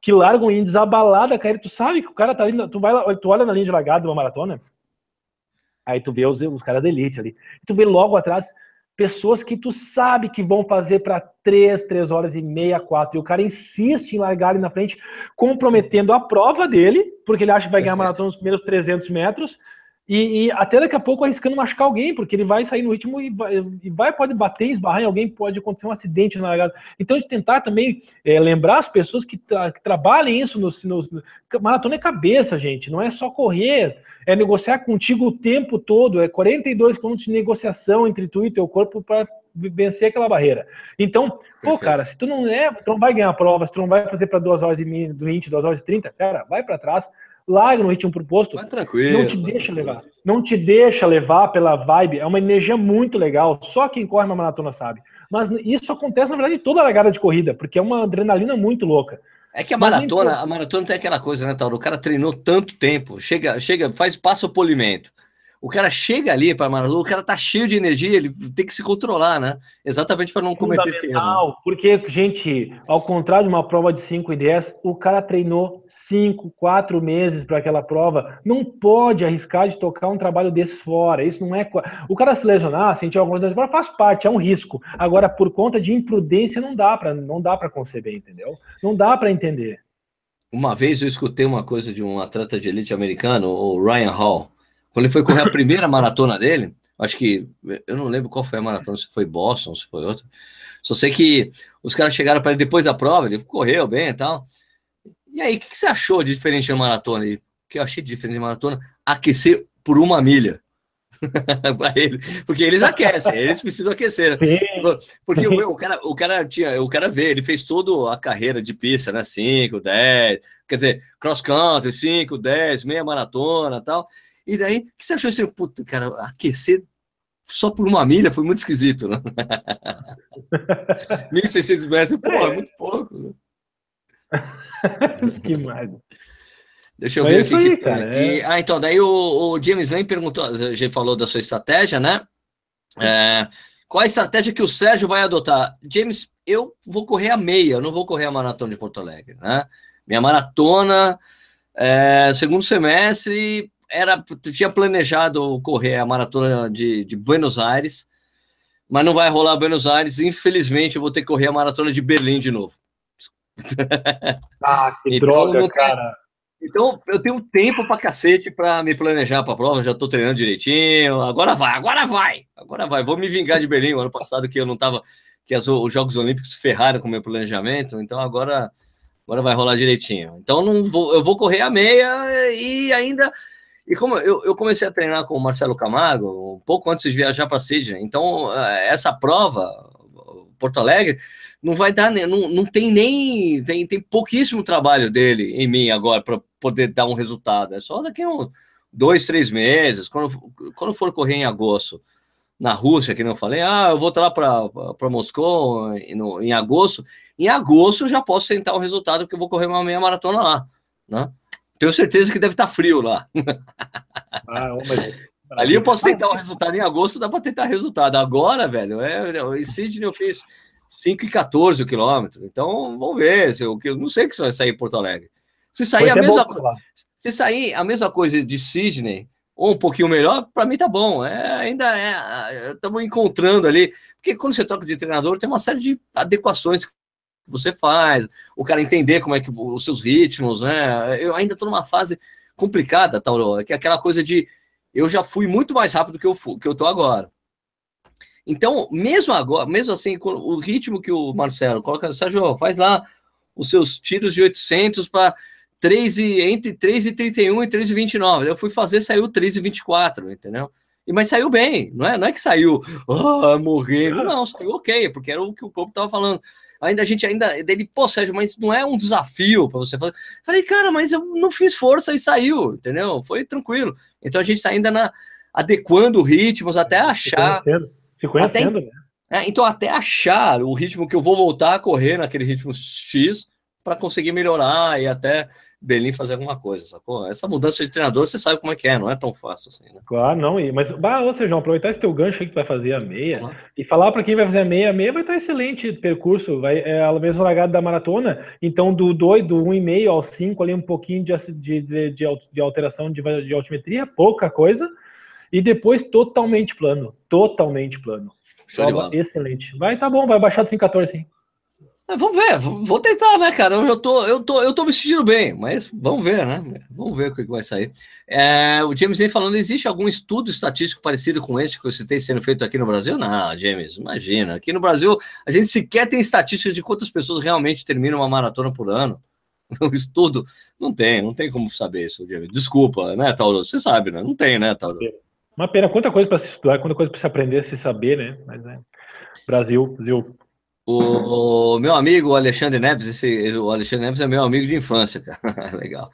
que largam em desabalada, cara, tu sabe que o cara tá ali, tu vai lá, tu olha na linha de largada de uma maratona, aí tu vê os, os caras da elite ali, tu vê logo atrás pessoas que tu sabe que vão fazer para 3, 3 horas e meia, 4, e o cara insiste em largar ali na frente, comprometendo a prova dele, porque ele acha que vai ganhar a maratona nos primeiros 300 metros, e, e, até daqui a pouco arriscando machucar alguém, porque ele vai sair no ritmo e vai, e vai pode bater, esbarrar em alguém, pode acontecer um acidente na largada. Então, de tentar também é, lembrar as pessoas que, tra que trabalhem isso nos, nos, Maratona é cabeça, gente, não é só correr, é negociar contigo o tempo todo, é 42 quilômetros de negociação entre tu e teu corpo para vencer aquela barreira. Então, pô, cara, se tu não é, tu não vai ganhar provas, tu não vai fazer para 2 horas e 20, 2 horas e 30, cara, vai para trás larga no ritmo proposto. Vai tranquilo. Não te deixa levar. Não te deixa levar pela vibe. É uma energia muito legal. Só quem corre uma maratona sabe. Mas isso acontece, na verdade, em toda a largada de corrida, porque é uma adrenalina muito louca. É que a maratona, a maratona tem aquela coisa, né, Tauro? O cara treinou tanto tempo, chega, chega, faz passa o polimento o cara chega ali para maratona, o cara tá cheio de energia, ele tem que se controlar, né? Exatamente para não cometer esse erro. Porque, gente, ao contrário de uma prova de 5 e 10, o cara treinou 5, 4 meses para aquela prova. Não pode arriscar de tocar um trabalho desses fora. Isso não é. O cara se lesionar, sentir alguma coisa, faz parte, é um risco. Agora, por conta de imprudência, não dá para não dá para conceber, entendeu? Não dá para entender. Uma vez eu escutei uma coisa de um atleta de elite americano, o Ryan Hall. Quando ele foi correr a primeira maratona dele, acho que eu não lembro qual foi a maratona, se foi Boston, se foi outra. Só sei que os caras chegaram para ele depois da prova, ele correu bem e tal. E aí, o que, que, você achou de diferente na maratona? E o que eu achei de diferente na maratona? Aquecer por uma milha. para ele, porque eles aquecem, eles precisam aquecer. Porque o, o, cara, o cara tinha, o cara vê, ele fez toda a carreira de pista, né? 5, 10, quer dizer, cross country, 5, 10, meia maratona tal. E daí, o que você achou assim, puta, cara, aquecer só por uma milha foi muito esquisito, né? 1.600 metros, pô, é, é muito pouco. Né? que merda. Deixa eu ver aqui. Aí, que, cara, que... É... Ah, então, daí o, o James Lane perguntou, a gente falou da sua estratégia, né? É, qual a estratégia que o Sérgio vai adotar? James, eu vou correr a meia, eu não vou correr a maratona de Porto Alegre, né? Minha maratona, é, segundo semestre, era tinha planejado correr a maratona de, de Buenos Aires, mas não vai rolar Buenos Aires. Infelizmente, eu vou ter que correr a maratona de Berlim de novo. Ah, que então, droga, cara. Então, eu tenho tempo para cacete para me planejar para a prova, já estou treinando direitinho. Agora vai, agora vai, agora vai. Vou me vingar de Berlim. O ano passado que eu não estava, que as, os Jogos Olímpicos ferraram com o meu planejamento, então agora, agora vai rolar direitinho. Então, não vou, eu vou correr a meia e ainda. E como eu, eu comecei a treinar com o Marcelo Camargo um pouco antes de viajar para Sydney, então eh, essa prova, Porto Alegre, não vai dar, não, não tem nem, tem, tem pouquíssimo trabalho dele em mim agora para poder dar um resultado. É só daqui a um, dois, três meses, quando, quando for correr em agosto na Rússia, que não falei, ah, eu vou lá para Moscou em, no, em agosto. Em agosto eu já posso tentar o resultado, porque eu vou correr uma meia maratona lá, né? Tenho certeza que deve estar tá frio lá. Ah, mas... Ali eu posso tentar o resultado em agosto, dá para tentar resultado. Agora, velho, é, em Sydney eu fiz 5 e 14 o quilômetro. Então, vamos ver. Se eu, eu não sei que você vai sair em Porto Alegre. Se sair a mesma coisa. Se sair a mesma coisa de Sydney, ou um pouquinho melhor, para mim tá bom. É, ainda é. Estamos encontrando ali. Porque quando você troca de treinador, tem uma série de adequações que você faz, o cara entender como é que os seus ritmos, né? Eu ainda estou numa fase complicada, Tauro, que é aquela coisa de eu já fui muito mais rápido que eu fui, que eu tô agora. Então, mesmo agora, mesmo assim, o ritmo que o Marcelo coloca, Sérgio, faz lá os seus tiros de 800 para 3 e, entre 3 e 31 e 3 e 29. Eu fui fazer, saiu 3 e 24, entendeu? E, mas saiu bem, não é, não é que saiu oh, morrendo, não, saiu ok, porque era o que o corpo estava falando. Ainda a gente ainda dele, pô, Sérgio, mas não é um desafio para você fazer. Falei, cara, mas eu não fiz força e saiu, entendeu? Foi tranquilo. Então a gente está ainda na, adequando ritmos até achar. Se conhecendo, até, né? É, então, até achar o ritmo que eu vou voltar a correr naquele ritmo X para conseguir melhorar e até Berlim fazer alguma coisa, sacou? Essa mudança de treinador, você sabe como é que é, não é tão fácil assim, né? Claro, não, mas, bah, ou seja, aproveitar esse teu gancho aí que vai fazer a meia uhum. e falar para quem vai fazer a meia, a meia vai estar excelente percurso, vai, é a mesma largada da maratona, então do 2, do 1,5 ao 5 ali um pouquinho de, de, de, de alteração de, de altimetria, pouca coisa, e depois totalmente plano, totalmente plano. Prova excelente. Vai, tá bom, vai baixar do 514, sim. É, vamos ver, vou tentar, né, cara? Eu tô, eu tô, eu tô me sentindo bem, mas vamos ver, né? Vamos ver o que vai sair. É, o James vem falando: existe algum estudo estatístico parecido com esse que eu citei sendo feito aqui no Brasil? Não, James, imagina. Aqui no Brasil, a gente sequer tem estatística de quantas pessoas realmente terminam uma maratona por ano. O estudo não tem, não tem como saber isso, James. Desculpa, né, Tauro? Você sabe, né? Não tem, né, Tauro? Uma pena, quanta coisa para se estudar, quanta coisa para se aprender, se saber, né? Mas é. Brasil, Brasil. O, o meu amigo Alexandre Neves, esse, o Alexandre Neves é meu amigo de infância, cara. Legal.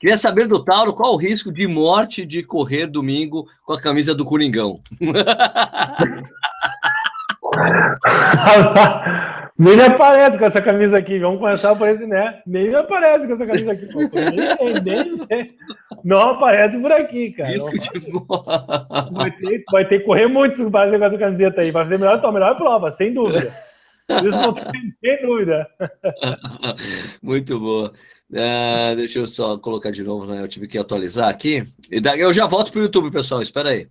Queria saber do Tauro qual o risco de morte de correr domingo com a camisa do Coringão. Nem me aparece com essa camisa aqui. Vamos começar por esse, né? Nem me aparece com essa camisa aqui. Nem, nem, nem, não aparece por aqui, cara. Isso que vai, ter, vai ter que correr muito se fazer com essa camiseta aí. Vai fazer melhor, a melhor prova, sem dúvida. Isso não tem dúvida. Muito boa. Uh, deixa eu só colocar de novo, né? Eu tive que atualizar aqui. E daí eu já volto para o YouTube, pessoal. Espera aí.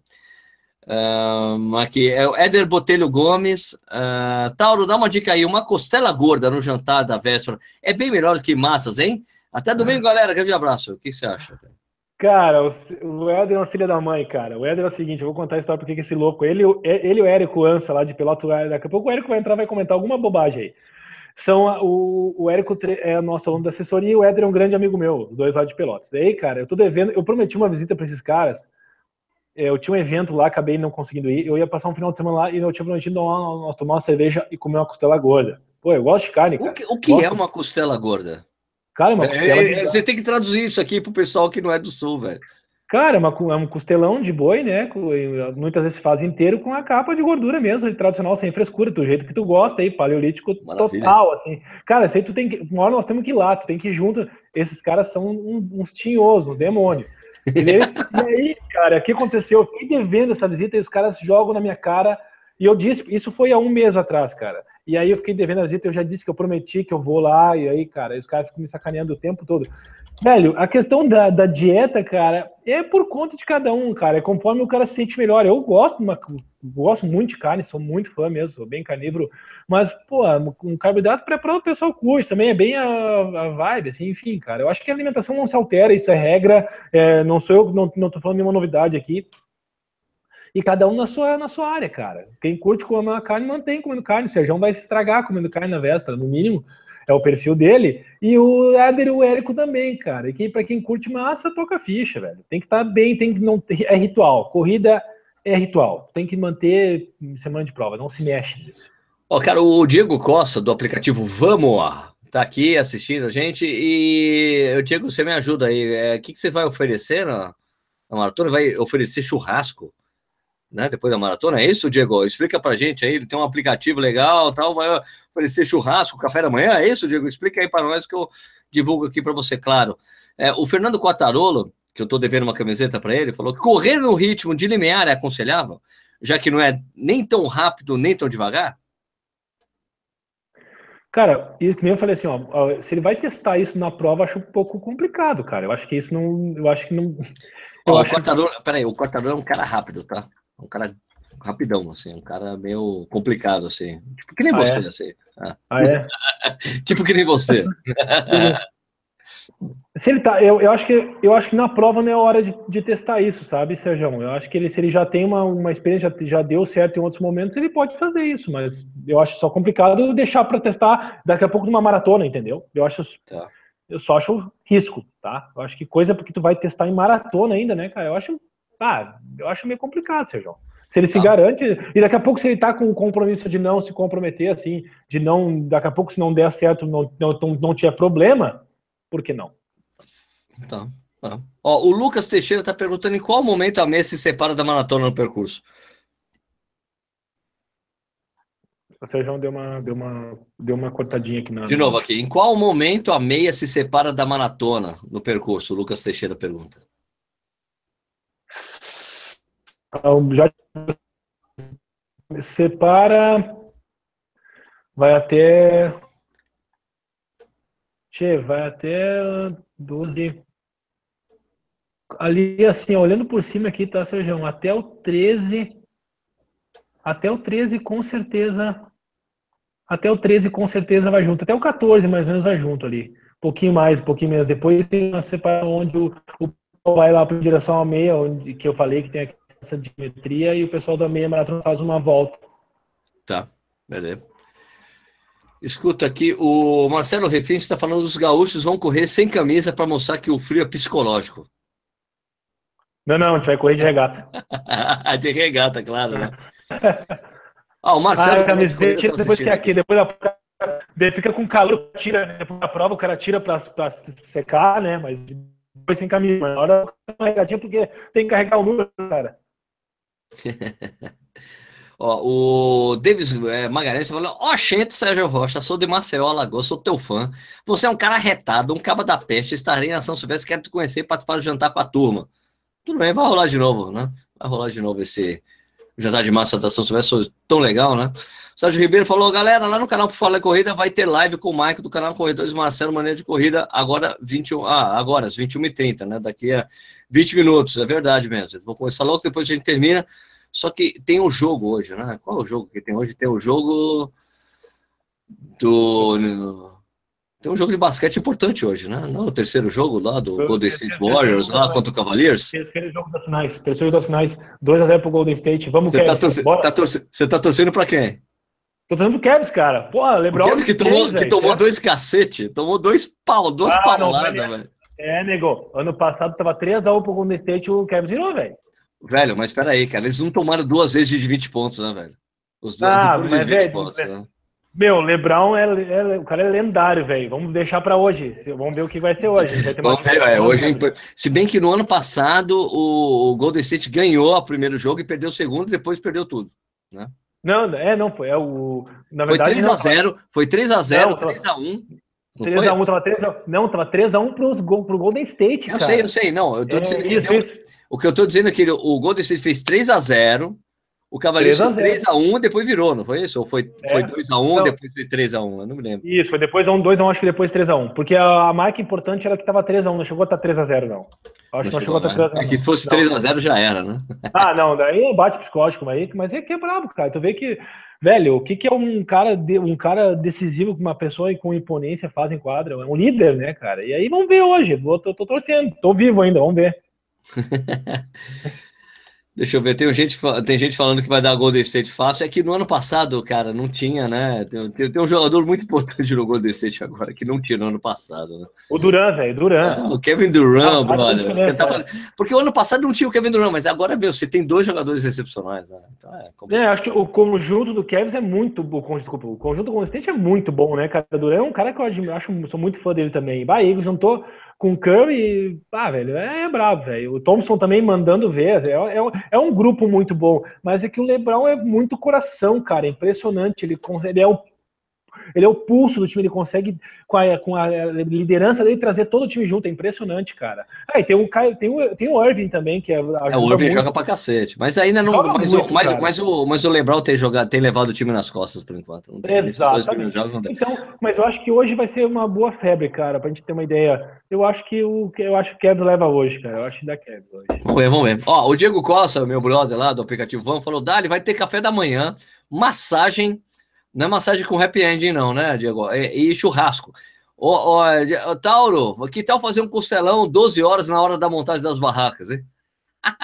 Um, aqui é o Éder Botelho Gomes. Uh, Tauro, dá uma dica aí: uma costela gorda no jantar da véspera é bem melhor do que massas, hein? Até domingo, galera. Grande abraço. O que você acha? Cara, o Éder é uma filha da mãe, cara. O Éder é o seguinte: eu vou contar a história porque esse louco, ele, ele e o Érico Ansa lá de Pelotas, daqui a pouco o Érico vai entrar vai comentar alguma bobagem aí. São o, o Érico é a nossa onda da assessoria e o Éder é um grande amigo meu, os dois lá de Pelotas. E aí, cara, eu tô devendo, eu prometi uma visita para esses caras eu tinha um evento lá, acabei não conseguindo ir. Eu ia passar um final de semana lá e eu tinha prometido nós tomar uma cerveja e comer uma costela gorda. Pô, eu gosto de carne, cara. O que, o que é uma costela gorda? Cara, é uma costela. É, de... Você tem que traduzir isso aqui pro pessoal que não é do sul, velho. Cara, é, uma, é um costelão de boi, né? Muitas vezes faz inteiro com a capa de gordura mesmo, tradicional, sem frescura, do jeito que tu gosta aí, paleolítico Maravilha. total, assim. Cara, isso aí tu tem que. Uma hora nós temos que ir lá, tu tem que ir junto. Esses caras são uns tinhosos, um demônio. e aí, cara, o que aconteceu? Eu fiquei devendo essa visita e os caras jogam na minha cara. E eu disse, isso foi há um mês atrás, cara. E aí eu fiquei devendo a visita, eu já disse que eu prometi que eu vou lá, e aí, cara, os caras ficam me sacaneando o tempo todo. Velho, a questão da, da dieta, cara, é por conta de cada um, cara. É conforme o cara se sente melhor. Eu gosto, uma, gosto muito de carne, sou muito fã mesmo, sou bem carnívoro. Mas, pô, um carboidrato para o pessoal curte também, é bem a, a, vibe, assim, enfim, cara. Eu acho que a alimentação não se altera, isso é regra. É, não sou eu, não, não tô falando nenhuma novidade aqui. E cada um na sua, na sua área, cara. Quem curte comer carne, mantém comendo carne. O Sérgio vai se estragar comendo carne na véspera, no mínimo é o perfil dele, e o Éder e o Érico também, cara. E quem, para quem curte massa, toca ficha, velho. Tem que estar tá bem, tem que não é ritual. Corrida é ritual. Tem que manter semana de prova, não se mexe nisso. Ó, oh, cara, o Diego Costa, do aplicativo Vamos, tá aqui assistindo a gente. E, Diego, você me ajuda aí. É, o é, que, que você vai oferecer na, na maratona? Vai oferecer churrasco? Né, depois da maratona. É isso, Diego? Explica pra gente aí. Ele tem um aplicativo legal, tal, vai oferecer churrasco, café da manhã. É isso, Diego? Explica aí para nós que eu divulgo aqui para você, claro. É, o Fernando Quattarolo, que eu tô devendo uma camiseta para ele, falou que correr no ritmo de limiar é aconselhável, já que não é nem tão rápido, nem tão devagar. Cara, e que eu falei assim, ó, se ele vai testar isso na prova, acho um pouco complicado, cara. Eu acho que isso não, eu acho que não. Ó, o Quartarolo, peraí, o Quartarolo é um cara rápido, tá? Um cara rapidão, assim, um cara meio complicado, assim. Tipo que nem ah, você, é? assim. Ah, ah é? tipo que nem você. se ele tá, eu, eu, acho que eu acho que na prova não é hora de, de testar isso, sabe, Sérgio? Eu acho que ele, se ele já tem uma, uma experiência, já, já deu certo em outros momentos, ele pode fazer isso, mas eu acho só complicado deixar para testar daqui a pouco numa maratona, entendeu? Eu acho. Tá. Eu só acho risco, tá? Eu acho que coisa porque tu vai testar em maratona ainda, né, cara? Eu acho ah, eu acho meio complicado, Sérgio. Se ele tá. se garante, e daqui a pouco, se ele tá com o compromisso de não se comprometer, assim, de não, daqui a pouco, se não der certo, não, não, não tiver problema, por que não? Tá. tá. Ó, o Lucas Teixeira tá perguntando em qual momento a meia se separa da maratona no percurso. O Sérgio deu uma, deu uma, deu uma cortadinha aqui na. De novo aqui. Em qual momento a meia se separa da maratona no percurso? O Lucas Teixeira pergunta. Então, já separa, vai até. Che, vai até 12. Ali, assim, olhando por cima aqui, tá, Sérgio? Até o 13. Até o 13, com certeza. Até o 13, com certeza, vai junto. Até o 14, mais ou menos, vai junto ali. Um pouquinho mais, um pouquinho menos. Depois tem uma separação onde o, o vai lá para direção à meia, onde que eu falei que tem essa dimetria, e o pessoal da meia maratona faz uma volta. Tá, beleza. Escuta aqui, o Marcelo Refim está falando que os gaúchos vão correr sem camisa para mostrar que o frio é psicológico. Não, não, a gente vai correr de regata. de regata, claro, né? Ah, o Marcelo. Ah, a camiseta tá depois que é aqui, depois a, fica com calor, tira, depois da prova o cara tira para secar, né? Mas depois sem caminho. Na hora uma regadinha porque tem que carregar o número, cara. Ó, o Davis é, Magalhães falou: Ó, oh, gente, Sérgio Rocha, sou de Maceió, Alagoas, sou teu fã. Você é um cara retado, um caba da peste. Estarei em Ação Silvestre, quero te conhecer e participar do jantar com a turma. Tudo bem, vai rolar de novo, né? Vai rolar de novo esse jantar de massa da Ação Silvestre, tão legal, né? Sérgio Ribeiro falou, galera, lá no canal Por Fala Corrida vai ter live com o Maico do canal Corredores Marcelo Maneira de Corrida, agora 21, ah, agora às 21h30, né? Daqui a 20 minutos, é verdade mesmo. Vou começar logo, depois a gente termina. Só que tem um jogo hoje, né? Qual é o jogo que tem hoje? Tem o jogo do. Tem um jogo de basquete importante hoje, né? Não, o terceiro jogo lá do Golden State Warriors, lá contra o Cavaliers. Terceiro jogo das finais. Terceiro das finais. 2x0 pro Golden State. Vamos, Você tá, torce... tá, torce... tá torcendo pra quem? Tô falando do Kevs, cara. Porra, LeBron. O que tomou, que tomou é. dois cacete, tomou dois pau, duas ah, pauladas, velho. É, nego. Ano passado tava 3x1 pro Golden State, o Kevs virou, velho. Velho, mas peraí, cara, eles não tomaram duas vezes de 20 pontos, né, velho? Os dois ah, de 20 velho, pontos, né? Meu, Lebrão, é, é, o cara é lendário, velho. Vamos deixar para hoje. Vamos ver o que vai ser hoje. Vai ver, é, hoje é Se bem que no ano passado o, o Golden State ganhou o primeiro jogo e perdeu o segundo, depois perdeu tudo, né? Não, é, não foi. É o, na verdade, foi 3x0, foi 3x0, 3x1. 3x1, tava 3 x Não, tava 3x1 pros, pro Golden State. Eu cara. sei, eu sei, não. Eu tô é, dizendo isso, que isso. o que eu tô dizendo é que o Golden State fez 3x0 o Cavaleiro fez 3x1 depois virou, não foi isso? Ou foi, é. foi 2x1, depois fez 3x1? Eu não me lembro. Isso, foi depois 1, 2x1, acho que depois 3x1. Porque a, a marca importante era que tava 3x1, não chegou a estar 3x0, não. Acho que não chegou, chegou a estar 3x0. Né? É que se fosse 3x0 já era, né? Ah, não, daí é bate psicológico, mas, mas é que é brabo, cara. Tu vê que, velho, o que, que é um cara, de, um cara decisivo que uma pessoa com imponência faz em quadra? É um líder, né, cara? E aí vamos ver hoje. Eu tô, tô torcendo, tô vivo ainda, vamos ver. Deixa eu ver, tem gente, tem gente falando que vai dar Golden State fácil. É que no ano passado, cara, não tinha, né? Tem, tem, tem um jogador muito importante no Golden State agora, que não tinha no ano passado, né? O Duran, velho, Duran. É, o Kevin Durant, ah, brother. Tá falando... Porque o ano passado não tinha o Kevin Durant, mas agora, meu, você tem dois jogadores excepcionais, né? Então, é, é, acho que o conjunto do Kevin é muito bom. Desculpa, o conjunto do Golden State é muito bom, né, cara? O Duran é um cara que eu admiro, acho, sou muito fã dele também. Bahia juntou com o Curry, ah, velho, é, brabo, velho. O Thompson também mandando ver, é, é, é, um grupo muito bom, mas é que o LeBron é muito coração, cara, é impressionante. Ele, ele é o ele é o pulso do time, ele consegue, com a, com a liderança dele, trazer todo o time junto. É impressionante, cara. Ah, e tem o, tem o, tem o Irving também, que é. é o Irving muito. joga pra cacete. Mas ainda não. mas, muito, o, mas, mas, o, mas o Lebron tem, jogado, tem levado o time nas costas por enquanto. Não tem, Exato. Então, mas eu acho que hoje vai ser uma boa febre, cara, pra gente ter uma ideia. Eu acho que o eu acho que o Kevin leva hoje, cara. Eu acho que dá Kevin hoje. Vamos ver, vamos ver. Ó, o Diego Costa, meu brother lá do aplicativo Vamos, falou: Dali, vai ter café da manhã, massagem não é massagem com happy ending, não, né, Diego? E, é, e churrasco. Ô, Tauro, que tal fazer um costelão 12 horas na hora da montagem das barracas, hein?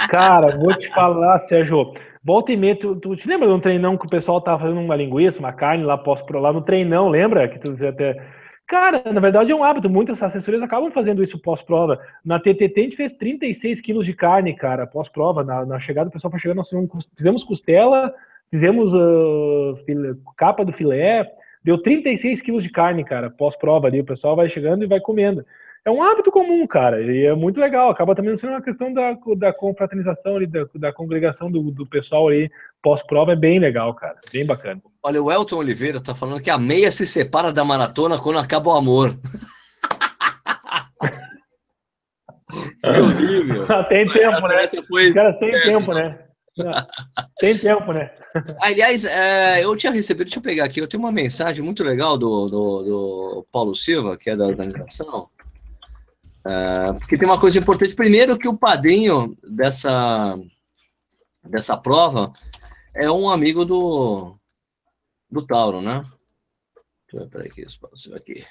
Cara, vou te falar, Sérgio. Volta e meia, tu, tu te lembra de um treinão que o pessoal tava fazendo uma linguiça, uma carne lá pós lá no treinão, lembra? Que tu até. Cara, na verdade é um hábito, muitas assessorias acabam fazendo isso pós-prova. Na TTT a gente fez 36 quilos de carne, cara, pós-prova. Na, na, chegada, o pessoal foi chegando, nós fizemos costela, Fizemos uh, capa do filé, deu 36 quilos de carne, cara, pós-prova ali. O pessoal vai chegando e vai comendo. É um hábito comum, cara, e é muito legal. Acaba também sendo uma questão da, da confraternização ali, da, da congregação do, do pessoal aí pós-prova. É bem legal, cara, bem bacana. Olha, o Elton Oliveira tá falando que a meia se separa da maratona quando acaba o amor. que horrível. tem tempo, né? Foi... Os caras têm tempo, né? Tem tempo, né? Aliás, é, eu tinha recebido, deixa eu pegar aqui, eu tenho uma mensagem muito legal do, do, do Paulo Silva, que é da organização, é, porque tem uma coisa importante. Primeiro, que o padrinho dessa, dessa prova é um amigo do, do Tauro, né? Deixa eu ver, peraí, aqui, aqui.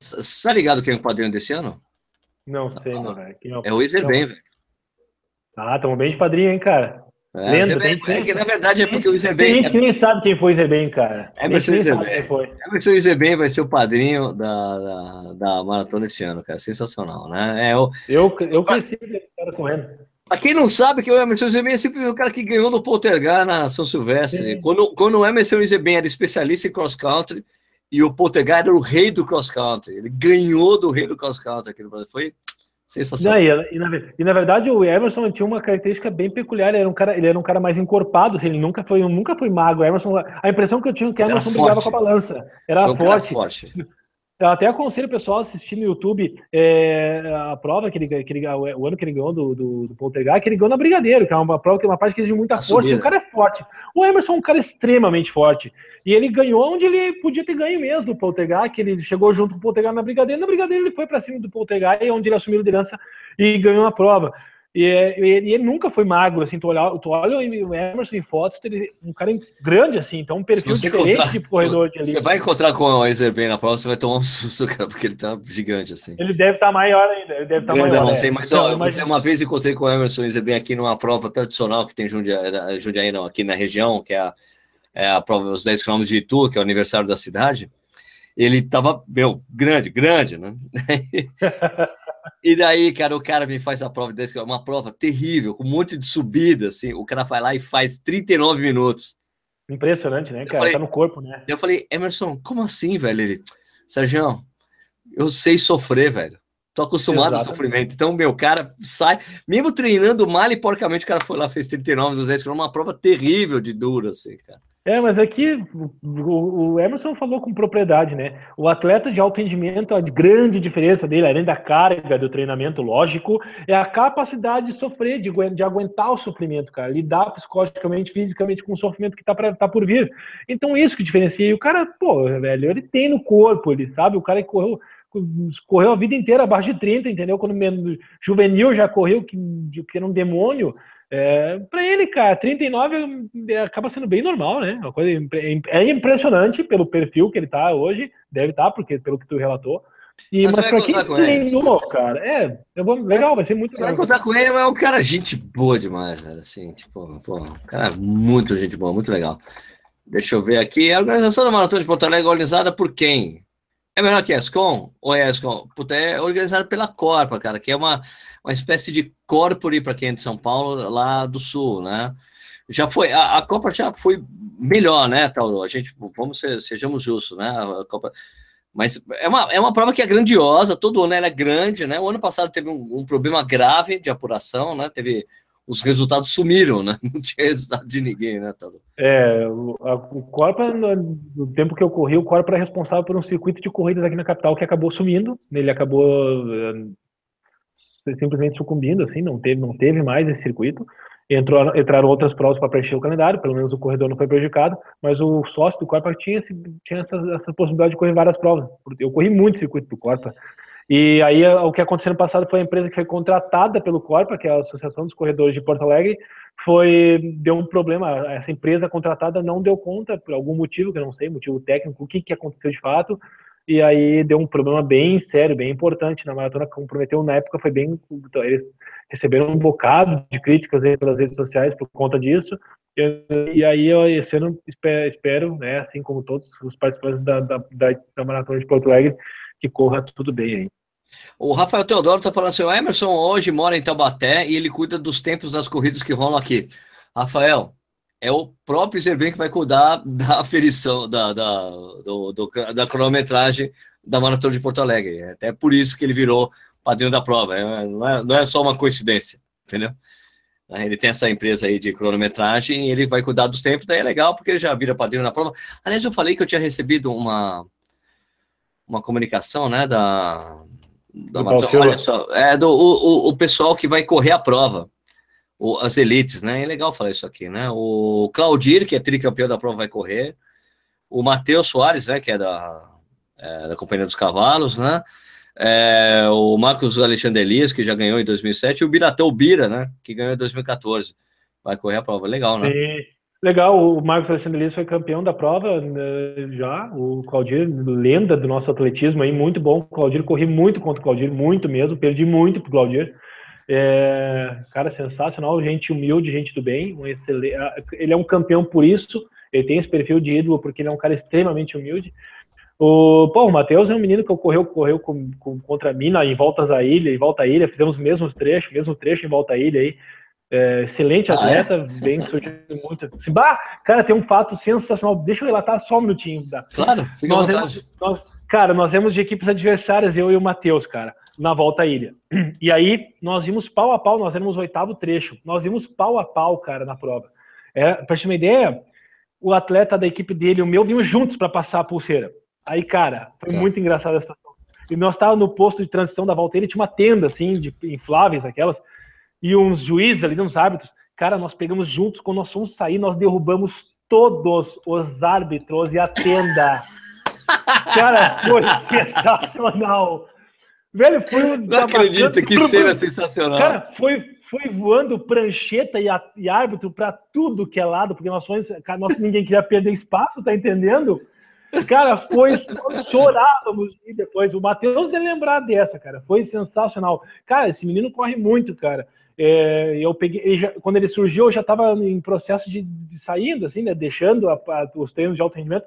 Você tá ligado quem é o padrinho desse ano? Não sei, não, velho. É, é o Iserben, velho. Ah, estamos bem de padrinho, hein, cara. É, Lendo, tem, é que, na verdade é porque o Izebem. Tem gente que nem sabe quem foi o Izebem, cara. Emerson Izebem. Emerson Izebem vai ser o padrinho da, da, da, maratona esse ano, cara. Sensacional, né? É, o... Eu, eu cresci cara correndo. Pra quem não sabe, que o Emerson Izebem é sempre o cara que ganhou no Poltergar na São Silvestre. Quando, quando o Emerson Izebem era especialista em cross-country e o Poltergar era o rei do cross-country. Ele ganhou do rei do cross-country aqui no Brasil. Foi Sensacional. e, e, na, e, na, verdade o Emerson tinha uma característica bem peculiar, ele era um cara, ele era um cara mais encorpado, assim, ele nunca foi, nunca foi magro. Emerson, a impressão que eu tinha é que o Emerson brigava com a balança. Era forte. forte. Eu até aconselho o pessoal a assistir no YouTube é, a prova que ele, que ele, o ano que ele ganhou do, do, do Poltergeist, que ele ganhou na Brigadeiro, que é uma prova que é uma parte que exige muita força. E o cara é forte. O Emerson é um cara extremamente forte. E ele ganhou onde ele podia ter ganho mesmo do Poltergeist, que ele chegou junto com o Poltergeist na Brigadeiro. Na Brigadeiro ele foi para cima do Poltergeist, onde ele assumiu a liderança e ganhou a prova. E, e, ele nunca foi magro, assim, tu olha, tu olha o Emerson em fotos, ele um cara grande, assim, então um perfil diferente de corredor de ali. Você vai encontrar com o Ezerben na prova, você vai tomar um susto, cara, porque ele tá gigante, assim. Ele deve estar tá maior ainda, ele deve estar tá maior. Não, é. sei, mas ó, imagina... uma vez encontrei com o Emerson Ezerben aqui numa prova tradicional que tem Jundiaí, Jundiaí não, aqui na região, que é a, é a prova, os 10 km de Itu, que é o aniversário da cidade. Ele tava, meu, grande, grande, né? E daí, cara, o cara me faz a prova desse, é uma prova terrível, com um monte de subida, assim. O cara vai lá e faz 39 minutos. Impressionante, né, cara? Falei, tá no corpo, né? Eu falei, Emerson, como assim, velho? Ele, Sérgio, eu sei sofrer, velho. Tô acostumado Exatamente. ao sofrimento. Então, meu, cara sai, mesmo treinando mal e porcamente, o cara foi lá, fez 39, 200 km, uma prova terrível de duro, assim, cara. É, mas aqui o, Emerson falou com propriedade, né? O atleta de alto rendimento, a grande diferença dele, além da carga do treinamento, lógico, é a capacidade de sofrer, de, de aguentar o sofrimento, cara, lidar psicologicamente, fisicamente com o sofrimento que tá, pra, tá por vir. Então, isso que diferencia. E o cara, pô, velho, ele tem no corpo, ele sabe, o cara que correu, correu a vida inteira abaixo de 30, entendeu? Quando juvenil já correu que, que era um demônio. É, para ele, cara, 39 é, acaba sendo bem normal, né? Uma coisa é impressionante pelo perfil que ele tá hoje, deve estar, tá, porque pelo que tu relatou. E, mas, mas para quem treinou, cara, é, eu vou, legal, vai ser muito legal. Vai contar com ele, é um cara gente boa demais, cara, assim, tipo, pô, um cara muito gente boa, muito legal. Deixa eu ver aqui, a organização da Maratona de Porto Alegre é organizada por quem? É melhor que a ESCOM? Ou é a ESCOM? Puta, é organizado pela Corpa, cara, que é uma, uma espécie de corpore para quem é de São Paulo, lá do Sul, né? Já foi, a, a Copa já foi melhor, né, Tauro? A gente, vamos ser, sejamos justos, né? A Copa, mas é uma, é uma prova que é grandiosa, todo ano ela é grande, né? O ano passado teve um, um problema grave de apuração, né? Teve os resultados sumiram, né? Não tinha resultado de ninguém, né, Tado? É, o, Corpa, no, tempo que eu corri, o Corpa é responsável por um circuito de corridas aqui na capital que acabou sumindo. Ele acabou é, simplesmente sucumbindo, assim, não teve, não teve mais esse circuito. Entrou, entraram outras provas para preencher o calendário, pelo menos o corredor não foi prejudicado, mas o sócio do Corpa tinha, tinha essa, essa possibilidade de correr várias provas. Eu corri muito circuito do Corpa. E aí o que aconteceu no passado foi a empresa que foi contratada pelo Corpa, que é a Associação dos Corredores de Porto Alegre, foi deu um problema. Essa empresa contratada não deu conta por algum motivo que eu não sei, motivo técnico, o que que aconteceu de fato. E aí deu um problema bem sério, bem importante na maratona, comprometeu na época foi bem, eles receberam um bocado de críticas pelas redes sociais por conta disso. E, aí esse ano espero, espero, né, assim como todos os participantes da, da, da, da maratona de Porto Alegre, que corra tudo bem aí. O Rafael Teodoro está falando assim: o Emerson hoje mora em Taubaté e ele cuida dos tempos das corridas que rolam aqui. Rafael, é o próprio Zerben que vai cuidar da aferição, da, da, do, do, da cronometragem da Maratona de Porto Alegre. É até por isso que ele virou padrinho da prova. É, não, é, não é só uma coincidência, entendeu? Ele tem essa empresa aí de cronometragem e ele vai cuidar dos tempos, daí é legal porque ele já vira padrinho da prova. Aliás, eu falei que eu tinha recebido uma, uma comunicação, né, da, da olha só, é do o, o, pessoal que vai correr a prova, o, as elites, né? É legal falar isso aqui, né? O Claudir, que é tricampeão da prova, vai correr. O Matheus Soares, né? Que é da, é, da Companhia dos Cavalos, né? É, o Marcos Alexandre Elias, que já ganhou em 2007, e o Biratão Bira, né? Que ganhou em 2014. Vai correr a prova, legal, né? Sim. Legal, o Marcos Alexandre Elias foi campeão da prova né, já, o Claudir, lenda do nosso atletismo aí, muito bom, o Claudir, corri muito contra o Claudir, muito mesmo, perdi muito pro Claudir, é, cara, sensacional, gente humilde, gente do bem, um excelente, ele é um campeão por isso, ele tem esse perfil de ídolo porque ele é um cara extremamente humilde, o, pô, o Matheus é um menino que correu, correu com, com, contra mim na, em voltas à ilha, em volta à ilha, fizemos os mesmos trechos, mesmo trecho em volta à ilha aí, é, excelente atleta, ah, é? bem surgido muito. bah, cara, tem um fato sensacional. Deixa eu relatar só um minutinho. Tá? Claro, fica nós, nós Cara, nós vemos de equipes adversárias, eu e o Matheus, cara, na volta à ilha. E aí, nós vimos pau a pau, nós éramos o oitavo trecho. Nós vimos pau a pau, cara, na prova. É, pra ter uma ideia, o atleta da equipe dele e o meu vimos juntos para passar a pulseira. Aí, cara, foi tá. muito engraçada a situação. E nós estávamos no posto de transição da volta, ele tinha uma tenda, assim, de infláveis, aquelas e uns juízes ali, uns árbitros. Cara, nós pegamos juntos, quando nós fomos sair, nós derrubamos todos os árbitros e a tenda. Cara, foi sensacional. Velho, foi um Não acredito, que cena sensacional. Cara, foi, foi voando prancheta e, a, e árbitro para tudo que é lado, porque nós, fomos, nós ninguém queria perder espaço, tá entendendo? Cara, foi. chorávamos e depois. O Matheus deve lembrar dessa, cara. Foi sensacional. Cara, esse menino corre muito, cara. É, eu peguei, ele já, quando ele surgiu, eu já estava em processo de, de saindo, assim, né, deixando a, a, os treinos de alto rendimento.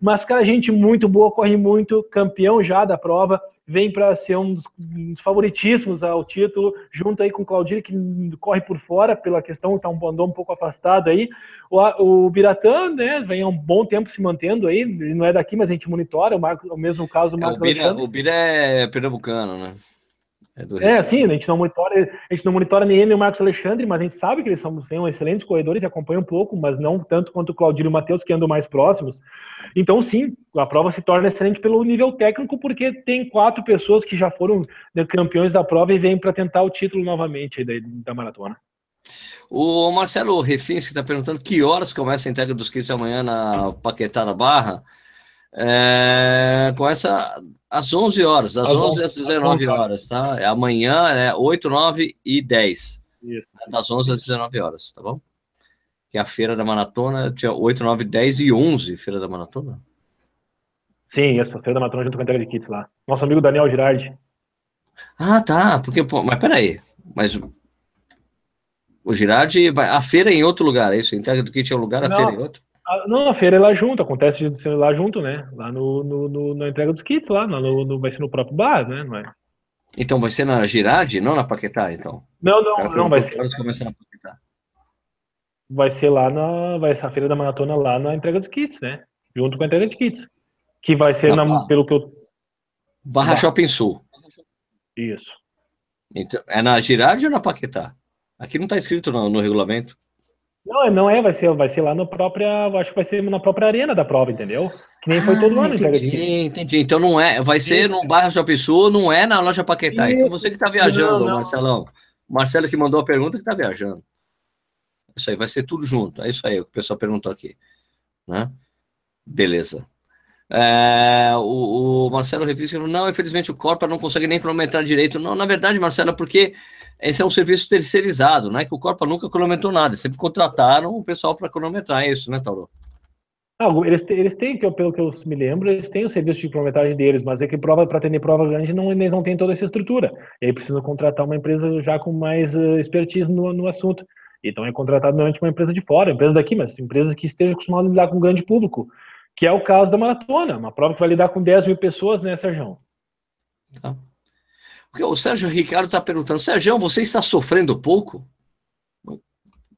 Mas, cara, gente muito boa, corre muito, campeão já da prova. vem para ser um dos, um dos, favoritíssimos ao título, junto aí com o Claudinho, que corre por fora pela questão, tá um, andou um pouco afastado aí. O, o Biratã, né, vem há um bom tempo se mantendo aí, ele não é daqui, mas a gente monitora, o, Marco, o mesmo caso do é, Marcos é, o Bira é pernambucano, né? É, do é sim, a gente não monitora, a gente não monitora nem ele o Marcos Alexandre, mas a gente sabe que eles são, são excelentes corredores e acompanham um pouco, mas não tanto quanto o Claudinho e o Matheus, que andam mais próximos. Então, sim, a prova se torna excelente pelo nível técnico, porque tem quatro pessoas que já foram campeões da prova e vêm para tentar o título novamente da, da maratona. O Marcelo Refins, que está perguntando que horas começa a entrega dos kits amanhã na Paquetá da Barra. É, começa às 11 horas, das 11 às 19 horas, tá? É amanhã é 8, 9 e 10. Isso. Das 11 às 19 horas, tá bom? Que é a feira da maratona, tinha 8, 9, 10 e 11 feira da maratona. Sim, essa feira da maratona junto com a entrega de kits lá. Nosso amigo Daniel Girardi. Ah, tá, porque, pô, mas peraí, mas o Girardi, a feira é em outro lugar, é isso? A entrega do kit é um lugar, a Não. feira é em outro? A, não, a feira é lá junto, acontece lá junto, né? Lá no, no, no na entrega dos kits, lá, no, no, vai ser no próprio bar, né? Não é? Então vai ser na Girardi, não na Paquetá, então? Não, não, não, vai ser. Vai ser lá na. Vai ser a feira da maratona lá na entrega dos kits, né? Junto com a entrega de kits. Que vai ser, na, pelo que eu. Barra Shopping Sul. Isso. Então, é na Girardi ou na Paquetá? Aqui não está escrito no, no regulamento. Não, não é, vai ser, vai ser lá na própria, acho que vai ser na própria arena da prova, entendeu? Que nem foi todo ah, ano. Entendi, entendi. Então não é, vai ser no bairro Shopping Sul, não é na loja Paquetá. Então você que está viajando, não, não. Marcelão. Marcelo que mandou a pergunta que está viajando. Isso aí, vai ser tudo junto. É isso aí o que o pessoal perguntou aqui. Né? Beleza. É, o, o, Marcelo Refis não, infelizmente o Corpa não consegue nem cronometrar direito. Não, na verdade, Marcelo, é porque esse é um serviço terceirizado, não é que o Corpa nunca cronometrou nada, sempre contrataram o pessoal para cronometrar isso, né, Tauro? Não, eles, eles têm, pelo que eu me lembro, eles têm o serviço de cronometragem deles, mas é que prova para atender prova grande não, eles não têm toda essa estrutura. E aí precisam contratar uma empresa já com mais uh, expertise no, no assunto. Então é contratado normalmente uma empresa de fora, empresa daqui, mas empresas que estejam acostumadas a lidar com um grande público que é o caso da maratona, uma prova que vai lidar com 10 mil pessoas, né, Sérgio? Tá. Porque o Sérgio Ricardo está perguntando, Sérgio, você está sofrendo pouco?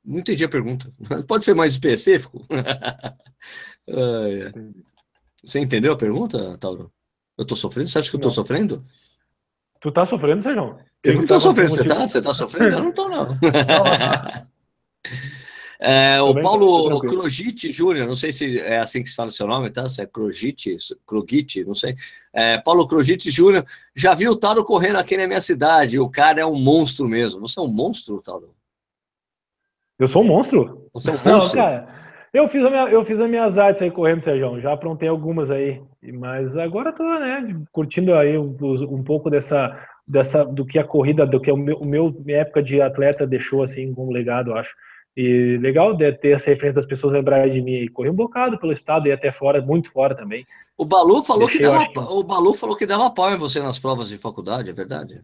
Não entendi a pergunta. Pode ser mais específico? você entendeu a pergunta, Tauro? Eu estou sofrendo? Você acha que eu estou sofrendo? Tu tá sofrendo, Sérgio? Eu não estou sofrendo. Você está? Você tá sofrendo? Eu não estou, não. não. É, o Paulo Crogite Júnior, não sei se é assim que se fala o seu nome, tá? Se é Crogite, Crogite, não sei. É, Paulo Crogite Júnior, já vi o Tauro correndo aqui na minha cidade, o cara é um monstro mesmo. Você é um monstro, Tauro? Eu sou um monstro? Você é um monstro? Não, cara, eu fiz, a minha, eu fiz as minhas artes aí correndo, Sérgio, já aprontei algumas aí, mas agora tô, né, curtindo aí um, um pouco dessa, dessa, do que a corrida, do que o meu, o meu minha época de atleta deixou, assim, como legado, eu acho. E legal de ter essa referência das pessoas lembrarem de mim. Corri um bocado pelo estado e até fora, muito fora também. O Balu falou Deixei, que dava, o Balu falou que dava pau em você nas provas de faculdade, é verdade?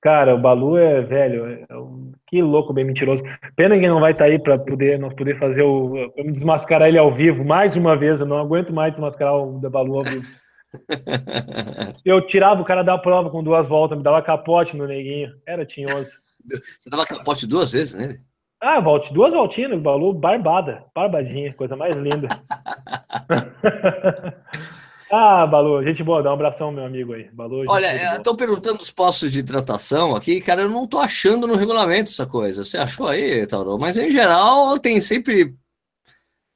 Cara, o Balu é velho, é um... que louco, bem mentiroso. Pena que não vai estar tá aí para poder nós poder fazer o pra desmascarar ele ao vivo mais uma vez. Eu não aguento mais desmascarar o Balu ao vivo. eu tirava o cara da prova com duas voltas, me dava capote no neguinho. Era tinhoso. Você dava capote duas vezes nele? Ah, volte, duas voltinhas Balu, barbada, barbadinha, coisa mais linda. ah, Balu, gente boa, dá um abração, meu amigo aí. Balu, Olha, estão perguntando dos postos de hidratação aqui, cara, eu não tô achando no regulamento essa coisa. Você achou aí, Tauro? Mas em geral tem sempre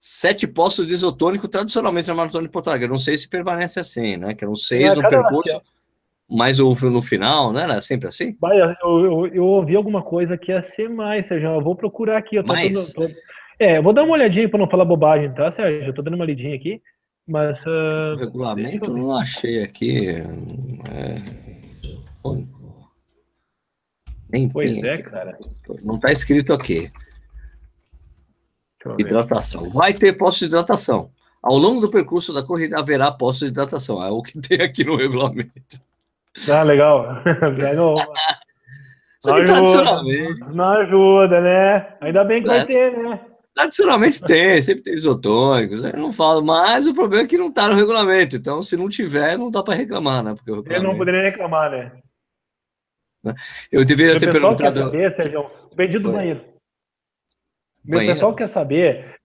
sete postos de isotônico tradicionalmente na maratona de Porto Alegre. Eu não sei se permanece assim, né? Que eram seis é, no percurso mais houve no final, né? Era sempre assim? Eu, eu, eu, ouvi alguma coisa que ia ser mais, Sérgio. Eu vou procurar aqui. Eu mais? Dando, tô... É, vou dar uma olhadinha para não falar bobagem, tá, Sérgio? Eu tô dando uma lidinha aqui, mas... Uh... O regulamento eu não achei aqui. É... Nem pois é, aqui. cara. Não tá escrito aqui. Hidratação. Vai ter posto de hidratação. Ao longo do percurso da corrida haverá posto de hidratação. É o que tem aqui no regulamento. Ah, legal. não, não, ajuda, não ajuda, né? Ainda bem que é. vai ter, né? Tradicionalmente tem, sempre tem isotônicos, eu não falo, mas o problema é que não está no regulamento, então se não tiver, não dá para reclamar, né? Porque Eu não poderia reclamar, né? né? Eu deveria ter perguntado. Quer saber, Sérgio, pedido do banheiro. Meu banheiro? pessoal quer saber.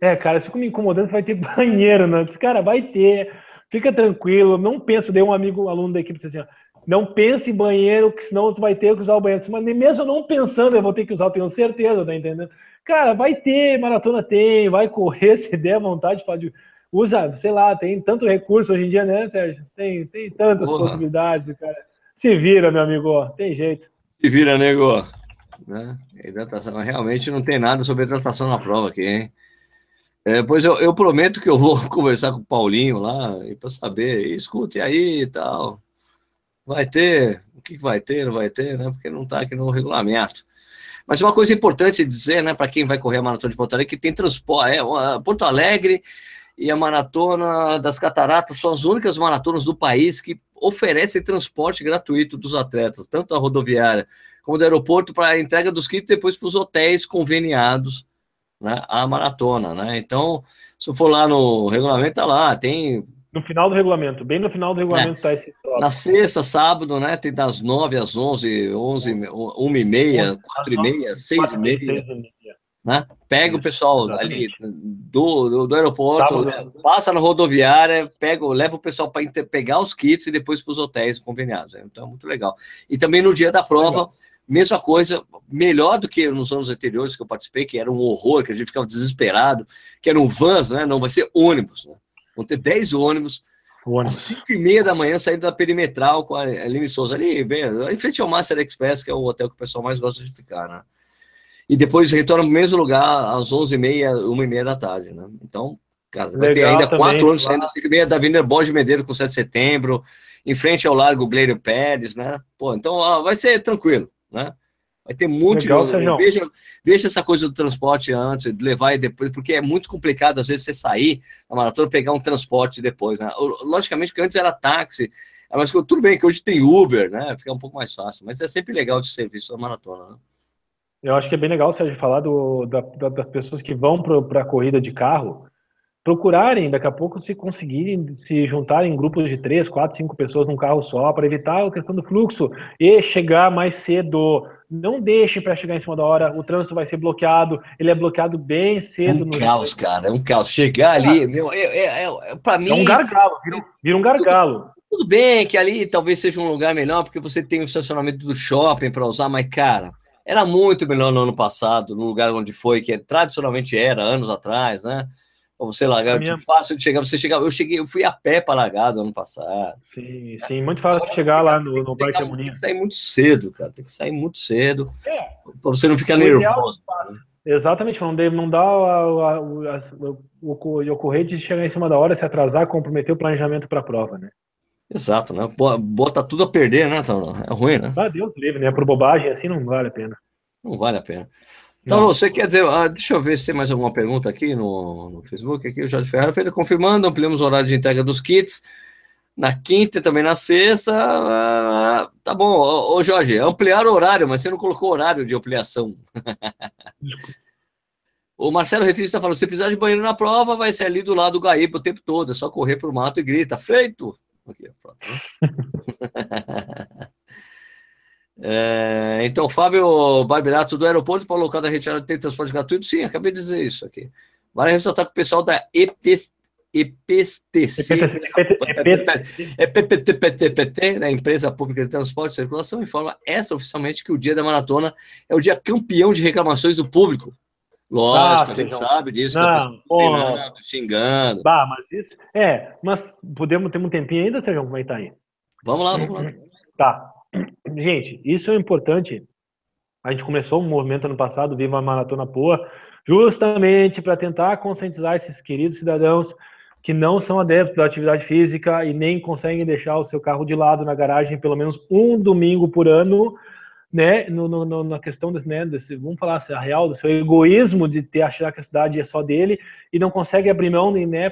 É, cara, se fica me incomodando, você vai ter banheiro, né? Cara, vai ter. Fica tranquilo, não penso, dei um amigo, um aluno da equipe, assim, ó, não pense em banheiro, que senão tu vai ter que usar o banheiro. Mas mesmo não pensando, eu vou ter que usar, tenho certeza, tá entendendo? Cara, vai ter, maratona tem, vai correr se der vontade, pode. Usa, sei lá, tem tanto recurso hoje em dia, né, Sérgio? Tem, tem tantas Porra. possibilidades, cara. Se vira, meu amigo, tem jeito. Se vira, nego. Né? Hidratação, realmente não tem nada sobre hidratação na prova aqui, hein? É, pois eu, eu, prometo que eu vou conversar com o Paulinho lá para saber, escute aí e tal. Vai ter, o que vai ter, não vai ter, né? Porque não está aqui no regulamento. Mas uma coisa importante dizer, né, para quem vai correr a maratona de Porto Alegre, que tem transporte. É, Porto Alegre e a maratona das Cataratas são as únicas maratonas do país que oferecem transporte gratuito dos atletas, tanto da rodoviária como do aeroporto, para a entrega dos kits depois para os hotéis conveniados né, a maratona. Né? Então, se for lá no regulamento, tá lá, tem no final do regulamento, bem no final do regulamento está é. esse troço. Na sexta, sábado, né? Tem das 9 às 11, 11, 1 e meia, 4 e meia, 6 e meia. Né? Pega Isso, o pessoal ali do, do, do aeroporto, passa na rodoviária, pega, leva o pessoal para pegar os kits e depois para os hotéis conveniados. Então é muito legal. E também no dia da prova, legal. Mesma coisa, melhor do que nos anos anteriores que eu participei, que era um horror, que a gente ficava desesperado, que eram vans, né? Não vai ser ônibus. Né? Vão ter 10 ônibus. Às 5 e meia da manhã, saindo da perimetral com a Aline Souza, ali, bem, em frente ao Master Express, que é o hotel que o pessoal mais gosta de ficar, né? E depois retorna no mesmo lugar às 11h30, 1h30 da tarde, né? Então, cara, vai ter ainda quatro ônibus saindo às 5 e meia da Avenida Borges Medeiros com 7 de setembro, em frente ao Largo Gleiro Pérez, né? Pô, então ó, vai ser tranquilo, né? Vai ter muito. Legal, veja, veja essa coisa do transporte antes, de levar e depois, porque é muito complicado, às vezes, você sair da maratona pegar um transporte depois. Né? Logicamente que antes era táxi, mas tudo bem que hoje tem Uber, né? Fica um pouco mais fácil, mas é sempre legal esse serviço da maratona. Né? Eu acho que é bem legal, Sérgio, falar do, da, das pessoas que vão para a corrida de carro procurarem, daqui a pouco, se conseguirem se juntarem em grupos de três, quatro, cinco pessoas num carro só, para evitar a questão do fluxo e chegar mais cedo. Não deixem para chegar em cima da hora, o trânsito vai ser bloqueado, ele é bloqueado bem cedo. É um caos, cara, é um caos. Chegar ali, meu, é, é, é para mim. É um gargalo, vira, vira um gargalo. Tudo, tudo bem que ali talvez seja um lugar melhor, porque você tem o estacionamento do shopping para usar, mas, cara, era muito melhor no ano passado, no lugar onde foi, que tradicionalmente era, anos atrás, né? Ou você largar, minha... tipo, fácil de chegar, você chegava, eu cheguei, eu fui a pé para Largado ano passado. Sim, sim, muito fácil de chegar lá no, no Parque Amorim. Tem que sair muito cedo, cara, tem que sair muito cedo, é. para você não ficar nervoso. Né? Exatamente, não, deve, não dá o, o, ocorrer de chegar em cima da hora, se atrasar, comprometer o planejamento para a prova, né? Exato, né? Bota tudo a perder, né, então, É ruim, né? Ah, Deus livre, né? Por bobagem assim não vale a pena. Não vale a pena. Então, você quer dizer, ah, deixa eu ver se tem mais alguma pergunta aqui no, no Facebook. Aqui o Jorge Ferreira fez confirmando, ampliamos o horário de entrega dos kits na quinta e também na sexta. Ah, tá bom, ô, ô, Jorge, ampliar o horário, mas você não colocou horário de ampliação. o Marcelo Refis está falando: se precisar de banheiro na prova, vai ser ali do lado do Gaíba o tempo todo, é só correr para o mato e grita, feito! Aqui, pronto. É, então, Fábio Barberato do aeroporto para o local da retirada tem transporte gratuito? Sim, acabei de dizer isso aqui. Vale ressaltar que o pessoal da EPSTC, EPTPT, né, Empresa Pública de Transporte e Circulação, informa essa oficialmente que o dia da maratona é o dia campeão de reclamações do público. Lógico, ah, a gente sabe disso, não, treinando, xingando. Bah, mas isso. É, mas podemos ter um tempinho ainda, Sérgio? Como é que tá aí? Vamos lá, vamos lá. Tá. Gente, isso é importante. A gente começou um movimento ano passado, Viva a Maratona Poa, justamente para tentar conscientizar esses queridos cidadãos que não são adeptos da atividade física e nem conseguem deixar o seu carro de lado na garagem pelo menos um domingo por ano, né, no, no, na questão desse, né, desse, vamos falar assim, a real, do seu egoísmo de ter achar que a cidade é só dele e não consegue abrir mão, né,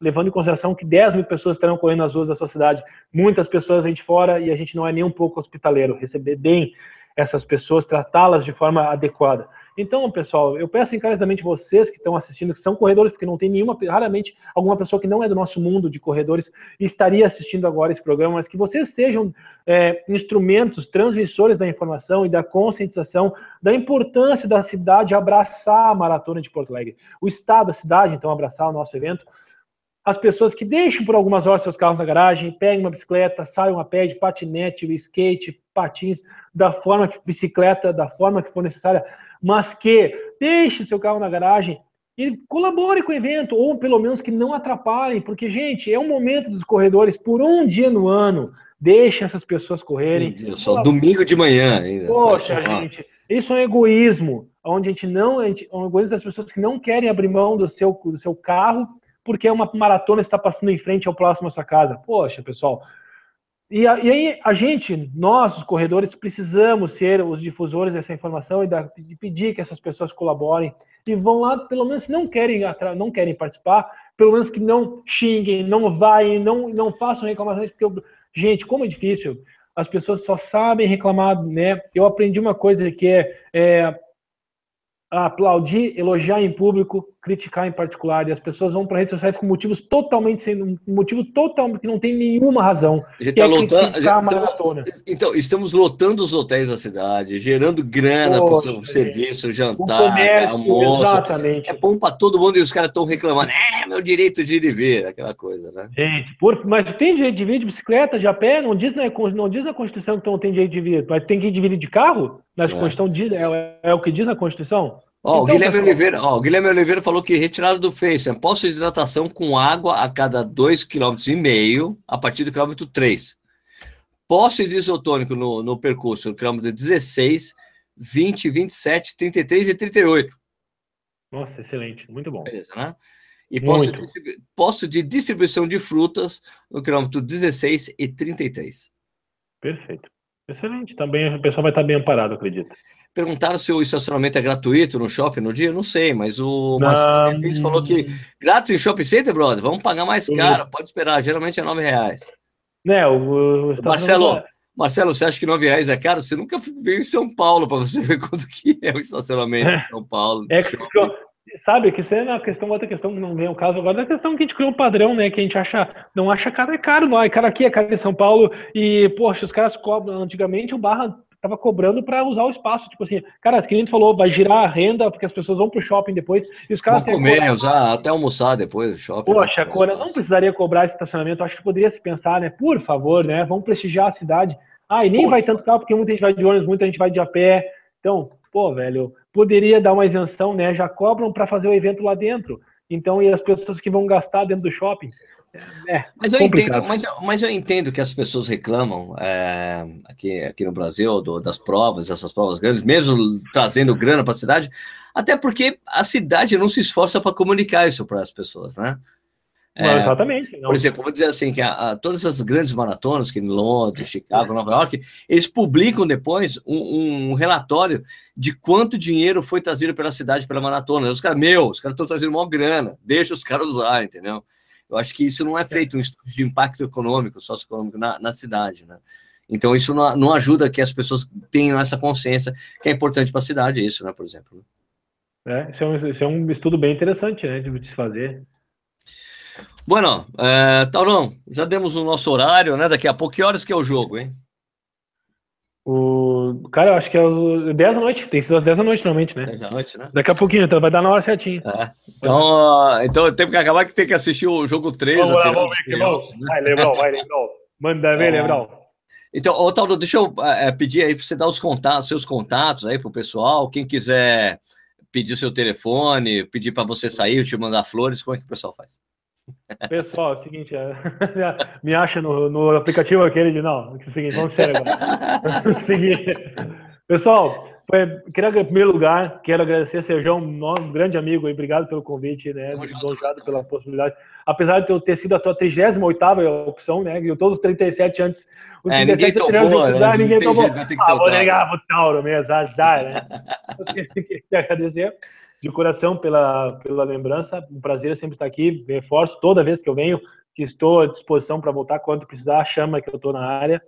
levando em consideração que 10 mil pessoas estarão correndo nas ruas da sua cidade, muitas pessoas a gente fora e a gente não é nem um pouco hospitaleiro, receber bem essas pessoas, tratá-las de forma adequada. Então, pessoal, eu peço encarecidamente vocês que estão assistindo, que são corredores, porque não tem nenhuma, raramente, alguma pessoa que não é do nosso mundo de corredores estaria assistindo agora esse programa, mas que vocês sejam é, instrumentos, transmissores da informação e da conscientização da importância da cidade abraçar a maratona de Porto Alegre. O estado, a cidade, então, abraçar o nosso evento as pessoas que deixam por algumas horas seus carros na garagem, peguem uma bicicleta, saiam a pé de patinete, skate, patins, da forma que bicicleta, da forma que for necessária, mas que deixe seu carro na garagem e colabore com o evento, ou pelo menos que não atrapalhem, porque, gente, é um momento dos corredores por um dia no ano. Deixem essas pessoas correrem. Só domingo de manhã ainda. Poxa, gente, isso é um egoísmo, onde a gente não, a gente, é um egoísmo das pessoas que não querem abrir mão do seu, do seu carro porque é uma maratona está passando em frente ao próximo à sua casa. Poxa, pessoal. E, a, e aí a gente, nós, os corredores, precisamos ser os difusores dessa informação e da, de pedir que essas pessoas colaborem e vão lá, pelo menos se não querem não querem participar, pelo menos que não xinguem, não vai, não não façam reclamações, porque eu, gente, como é difícil. As pessoas só sabem reclamar, né? Eu aprendi uma coisa que é, é aplaudir, elogiar em público, criticar em particular. E as pessoas vão para redes sociais com motivos totalmente sem um motivo total que não tem nenhuma razão. A gente está é lotando. Gente, então, estamos lotando os hotéis da cidade, gerando grana para o seu serviço, jantar, comércio, almoço. Exatamente. É bom para todo mundo e os caras estão reclamando. É meu direito de ir e vir, aquela coisa, né? Gente, por, mas tem direito de vir de bicicleta, de a pé? Não diz, né, não diz na Constituição que tu não tem direito de vir, mas tem que ir de vir de carro? Na é. Constituição diz, é, é o que diz na Constituição? Ó, então, o, Guilherme pessoal... Oliveira, ó, Guilherme Oliveira falou que retirada do Face, posto de hidratação com água a cada 2,5 km a partir do quilômetro 3. Posto de isotônico no, no percurso, no quilômetro 16, 20, 27, 33 e 38. Nossa, excelente, muito bom. Beleza, né? E posto de, posto de distribuição de frutas no quilômetro 16 e 33. Perfeito. Excelente. Também o pessoal vai estar bem amparado, acredito. Perguntaram se o estacionamento é gratuito no shopping no dia? Não sei, mas o Marcelo falou que grátis em shopping center, brother, vamos pagar mais caro, pode esperar, geralmente é nove reais. Né, o, o Marcelo, Marcelo, você acha que nove reais é caro? Você nunca veio em São Paulo para você ver quanto que é o estacionamento em São Paulo. É que, sabe que isso é uma questão, outra questão que não vem o caso agora, é a questão que a gente criou um padrão, né? Que a gente acha, não acha caro, é caro, não. É caro aqui, é caro em São Paulo, e, poxa, os caras cobram, antigamente o Barra tava cobrando para usar o espaço. Tipo assim, cara, que a gente falou, vai girar a renda, porque as pessoas vão pro shopping depois, e os caras. Vão comer, usar, até almoçar depois do shopping. Poxa, né? Cora, não precisaria cobrar esse estacionamento, acho que poderia se pensar, né? Por favor, né? Vamos prestigiar a cidade. Ah, e nem Poxa. vai tanto carro, porque muita gente vai de ônibus, muita gente vai de a pé. Então, pô, velho, poderia dar uma isenção, né? Já cobram para fazer o evento lá dentro. Então, e as pessoas que vão gastar dentro do shopping. É, mas, eu entendo, mas, mas, eu entendo que as pessoas reclamam é, aqui, aqui no Brasil do, das provas, essas provas grandes, mesmo trazendo grana para a cidade, até porque a cidade não se esforça para comunicar isso para as pessoas, né? É, exatamente. Não. Por exemplo, vou dizer assim, que a, a, todas essas grandes maratonas, que em Londres, Chicago, Nova York, eles publicam depois um, um, relatório de quanto dinheiro foi trazido pela cidade pela maratona. Os caras, meu, os caras estão trazendo maior grana, deixa os caras usar, entendeu? Eu acho que isso não é feito um estudo de impacto econômico, socioeconômico na, na cidade, né? Então, isso não, não ajuda que as pessoas tenham essa consciência que é importante para a cidade, isso, né, por exemplo. É, isso é, um, isso é um estudo bem interessante, né, de se fazer. Bueno, é, Taurão, já demos o nosso horário, né? Daqui a pouco, que horas que é o jogo, hein? O... Cara, eu acho que é 10 da noite. Tem sido às 10 da noite, normalmente, né? 10 da noite, né? Daqui a pouquinho, então vai dar na hora certinho. É. Então, então tem que acabar que tem que assistir o jogo 3. Vamos lá, vamos ver vamos. Né? Vai, Lebrão, vai, Lebrão. Manda ver, é. Lebrão. Então, ô, Tauro, deixa eu é, pedir aí para você dar os contatos, seus contatos aí pro pessoal. Quem quiser pedir seu telefone, pedir para você sair, te mandar flores, como é que o pessoal faz? Pessoal, é o seguinte, é, me acha no, no aplicativo aquele de não. É o seguinte, vamos sério agora. Seguinte, pessoal, queria, em primeiro lugar, quero agradecer a Sejão, um grande amigo, aí, obrigado pelo convite, né? Obrigado pela possibilidade. Apesar de eu ter sido a tua 38 opção, né? E todos os 37 antes. Os é, ninguém tomou, né? ninguém tomou. Jeito, ah, vou negar pro Tauro mesmo, azar, né? Eu queria agradecer de coração pela, pela lembrança. Um prazer sempre estar aqui. Reforço toda vez que eu venho que estou à disposição para voltar quando precisar. Chama que eu estou na área.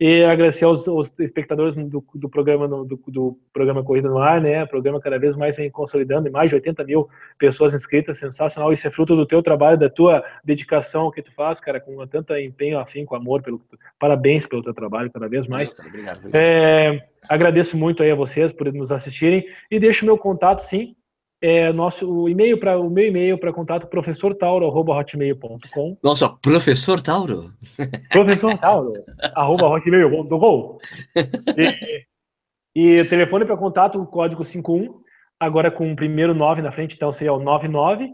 E agradecer aos, aos espectadores do, do programa do, do, programa Corrida no Ar, né? O programa cada vez mais vem consolidando, mais de 80 mil pessoas inscritas, sensacional. Isso é fruto do teu trabalho, da tua dedicação que tu faz, cara, com tanto empenho, afim, com amor. Pelo, parabéns pelo teu trabalho, cada vez mais. Obrigado, obrigado. É, agradeço muito aí a vocês por nos assistirem e deixo meu contato, sim, é, nosso e-mail para o meu e-mail para contato professortauro@hotmail.com. Nossa, professor Tauro. Professor Tauro arroba hotmail.com. E, e telefone para contato código 51, agora com o primeiro 9 na frente, então seria o 99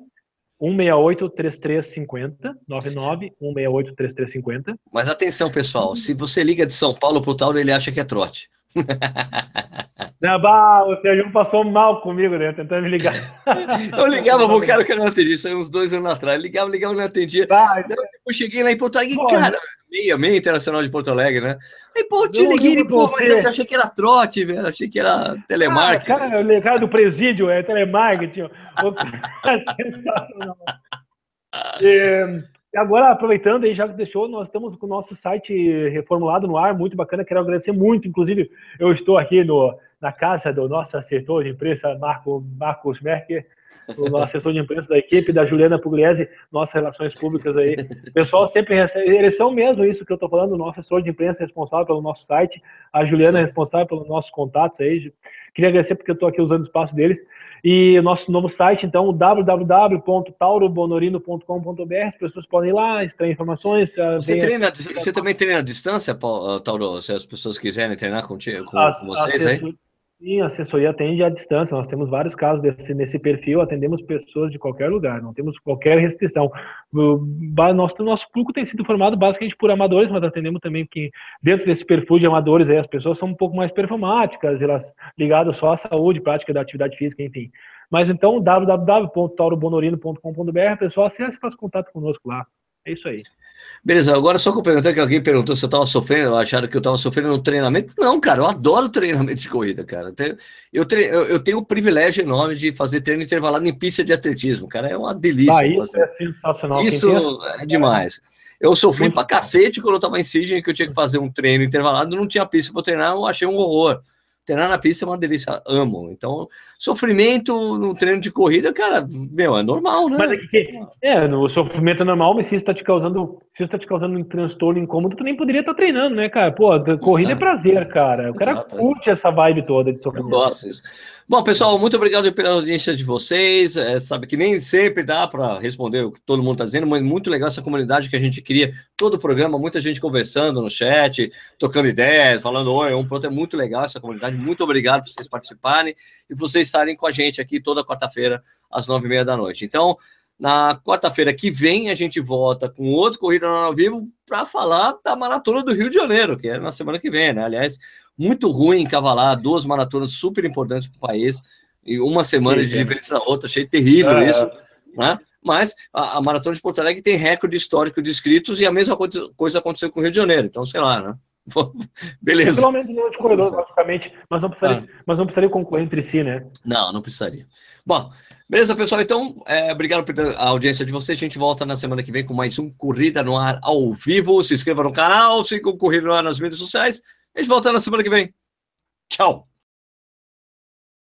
168 3350 99 168 3350. Mas atenção, pessoal, se você liga de São Paulo para o Tauro, ele acha que é trote. Não, bah, o Sérgio passou mal comigo, né? Tentando me ligar. Eu ligava pro cara que não atendia, isso aí uns dois anos atrás. Ligava, ligava, não atendia. Ah, eu cheguei lá em Porto Alegre, cara, meia, meia internacional de Porto Alegre, né? Aí, pô, te liguei, pô, mas eu achei que era trote, velho. Achei que era telemarketing. Ah, cara, cara do presídio, é telemarketing. Sensacional. E, agora, aproveitando aí, já que deixou, nós estamos com o nosso site reformulado no ar, muito bacana. Quero agradecer muito. Inclusive, eu estou aqui no, na casa do nosso assessor de imprensa, Marco, Marcos Merker, o assessor de imprensa da equipe, da Juliana Pugliese, nossas relações públicas aí. O pessoal sempre recebe, eles são mesmo isso que eu estou falando, o nosso assessor de imprensa responsável pelo nosso site, a Juliana é responsável pelos nossos contatos aí. Queria agradecer porque eu estou aqui usando o espaço deles. E nosso novo site, então, www.taurobonorino.com.br, as pessoas podem ir lá, extrair informações. Você, treina, você também treina à distância, Tauro, se as pessoas quiserem treinar contigo, com, com vocês aí? Sim, a assessoria atende à distância. Nós temos vários casos desse, nesse perfil, atendemos pessoas de qualquer lugar, não temos qualquer restrição. O nosso, nosso público tem sido formado basicamente por amadores, mas atendemos também que dentro desse perfil de amadores aí, as pessoas são um pouco mais performáticas, elas ligadas só à saúde, prática da atividade física, enfim. Mas então, www.taurobonorino.com.br, pessoal, acesse e faça contato conosco lá. É isso aí. Beleza, agora só complementar que alguém perguntou se eu estava sofrendo, acharam que eu estava sofrendo no treinamento. Não, cara, eu adoro treinamento de corrida, cara. Eu, tenho, eu tenho o privilégio enorme de fazer treino intervalado em pista de atletismo, cara. É uma delícia. Ah, isso é sensacional. Isso é demais. Eu sofri Muito pra cacete quando eu estava em Sydney, que eu tinha que fazer um treino intervalado, não tinha pista para treinar, eu achei um horror. Treinar na pista é uma delícia, amo. Então, sofrimento no treino de corrida, cara, meu, é normal, né? Mas é, que, é no sofrimento é normal, mas se está te causando, se está te causando um transtorno incômodo, tu nem poderia estar tá treinando, né, cara? Pô, corrida é, é prazer, cara. O cara Exato. curte essa vibe toda de sofrimento. Eu gosto disso. Bom, pessoal, muito obrigado pela audiência de vocês. É, sabe que nem sempre dá para responder o que todo mundo está dizendo, mas muito legal essa comunidade que a gente cria todo o programa, muita gente conversando no chat, tocando ideias, falando oi, um pronto, é muito legal essa comunidade. Muito obrigado por vocês participarem e por vocês estarem com a gente aqui toda quarta-feira às nove e meia da noite. Então, na quarta-feira que vem, a gente volta com outro Corrida ao Vivo para falar da Maratona do Rio de Janeiro, que é na semana que vem, né? Aliás, muito ruim encavalar duas maratonas super importantes para o país e uma semana de diferença da outra, achei terrível é. isso, né? Mas a, a, Maratona de Porto Alegre tem recorde histórico de inscritos e a mesma coisa aconteceu com o Rio de Janeiro, então sei lá, né? Beleza. Pelo menos de corredor, basicamente, mas não, precisaria, ah. mas não precisaria concorrer entre si, né? Não, não precisaria. Bom, beleza, pessoal? Então, é, obrigado pela audiência de vocês. A gente volta na semana que vem com mais um Corrida no Ar ao vivo. Se inscreva no canal, siga o Corrida no Ar nas mídias sociais. A gente volta na semana que vem. Tchau!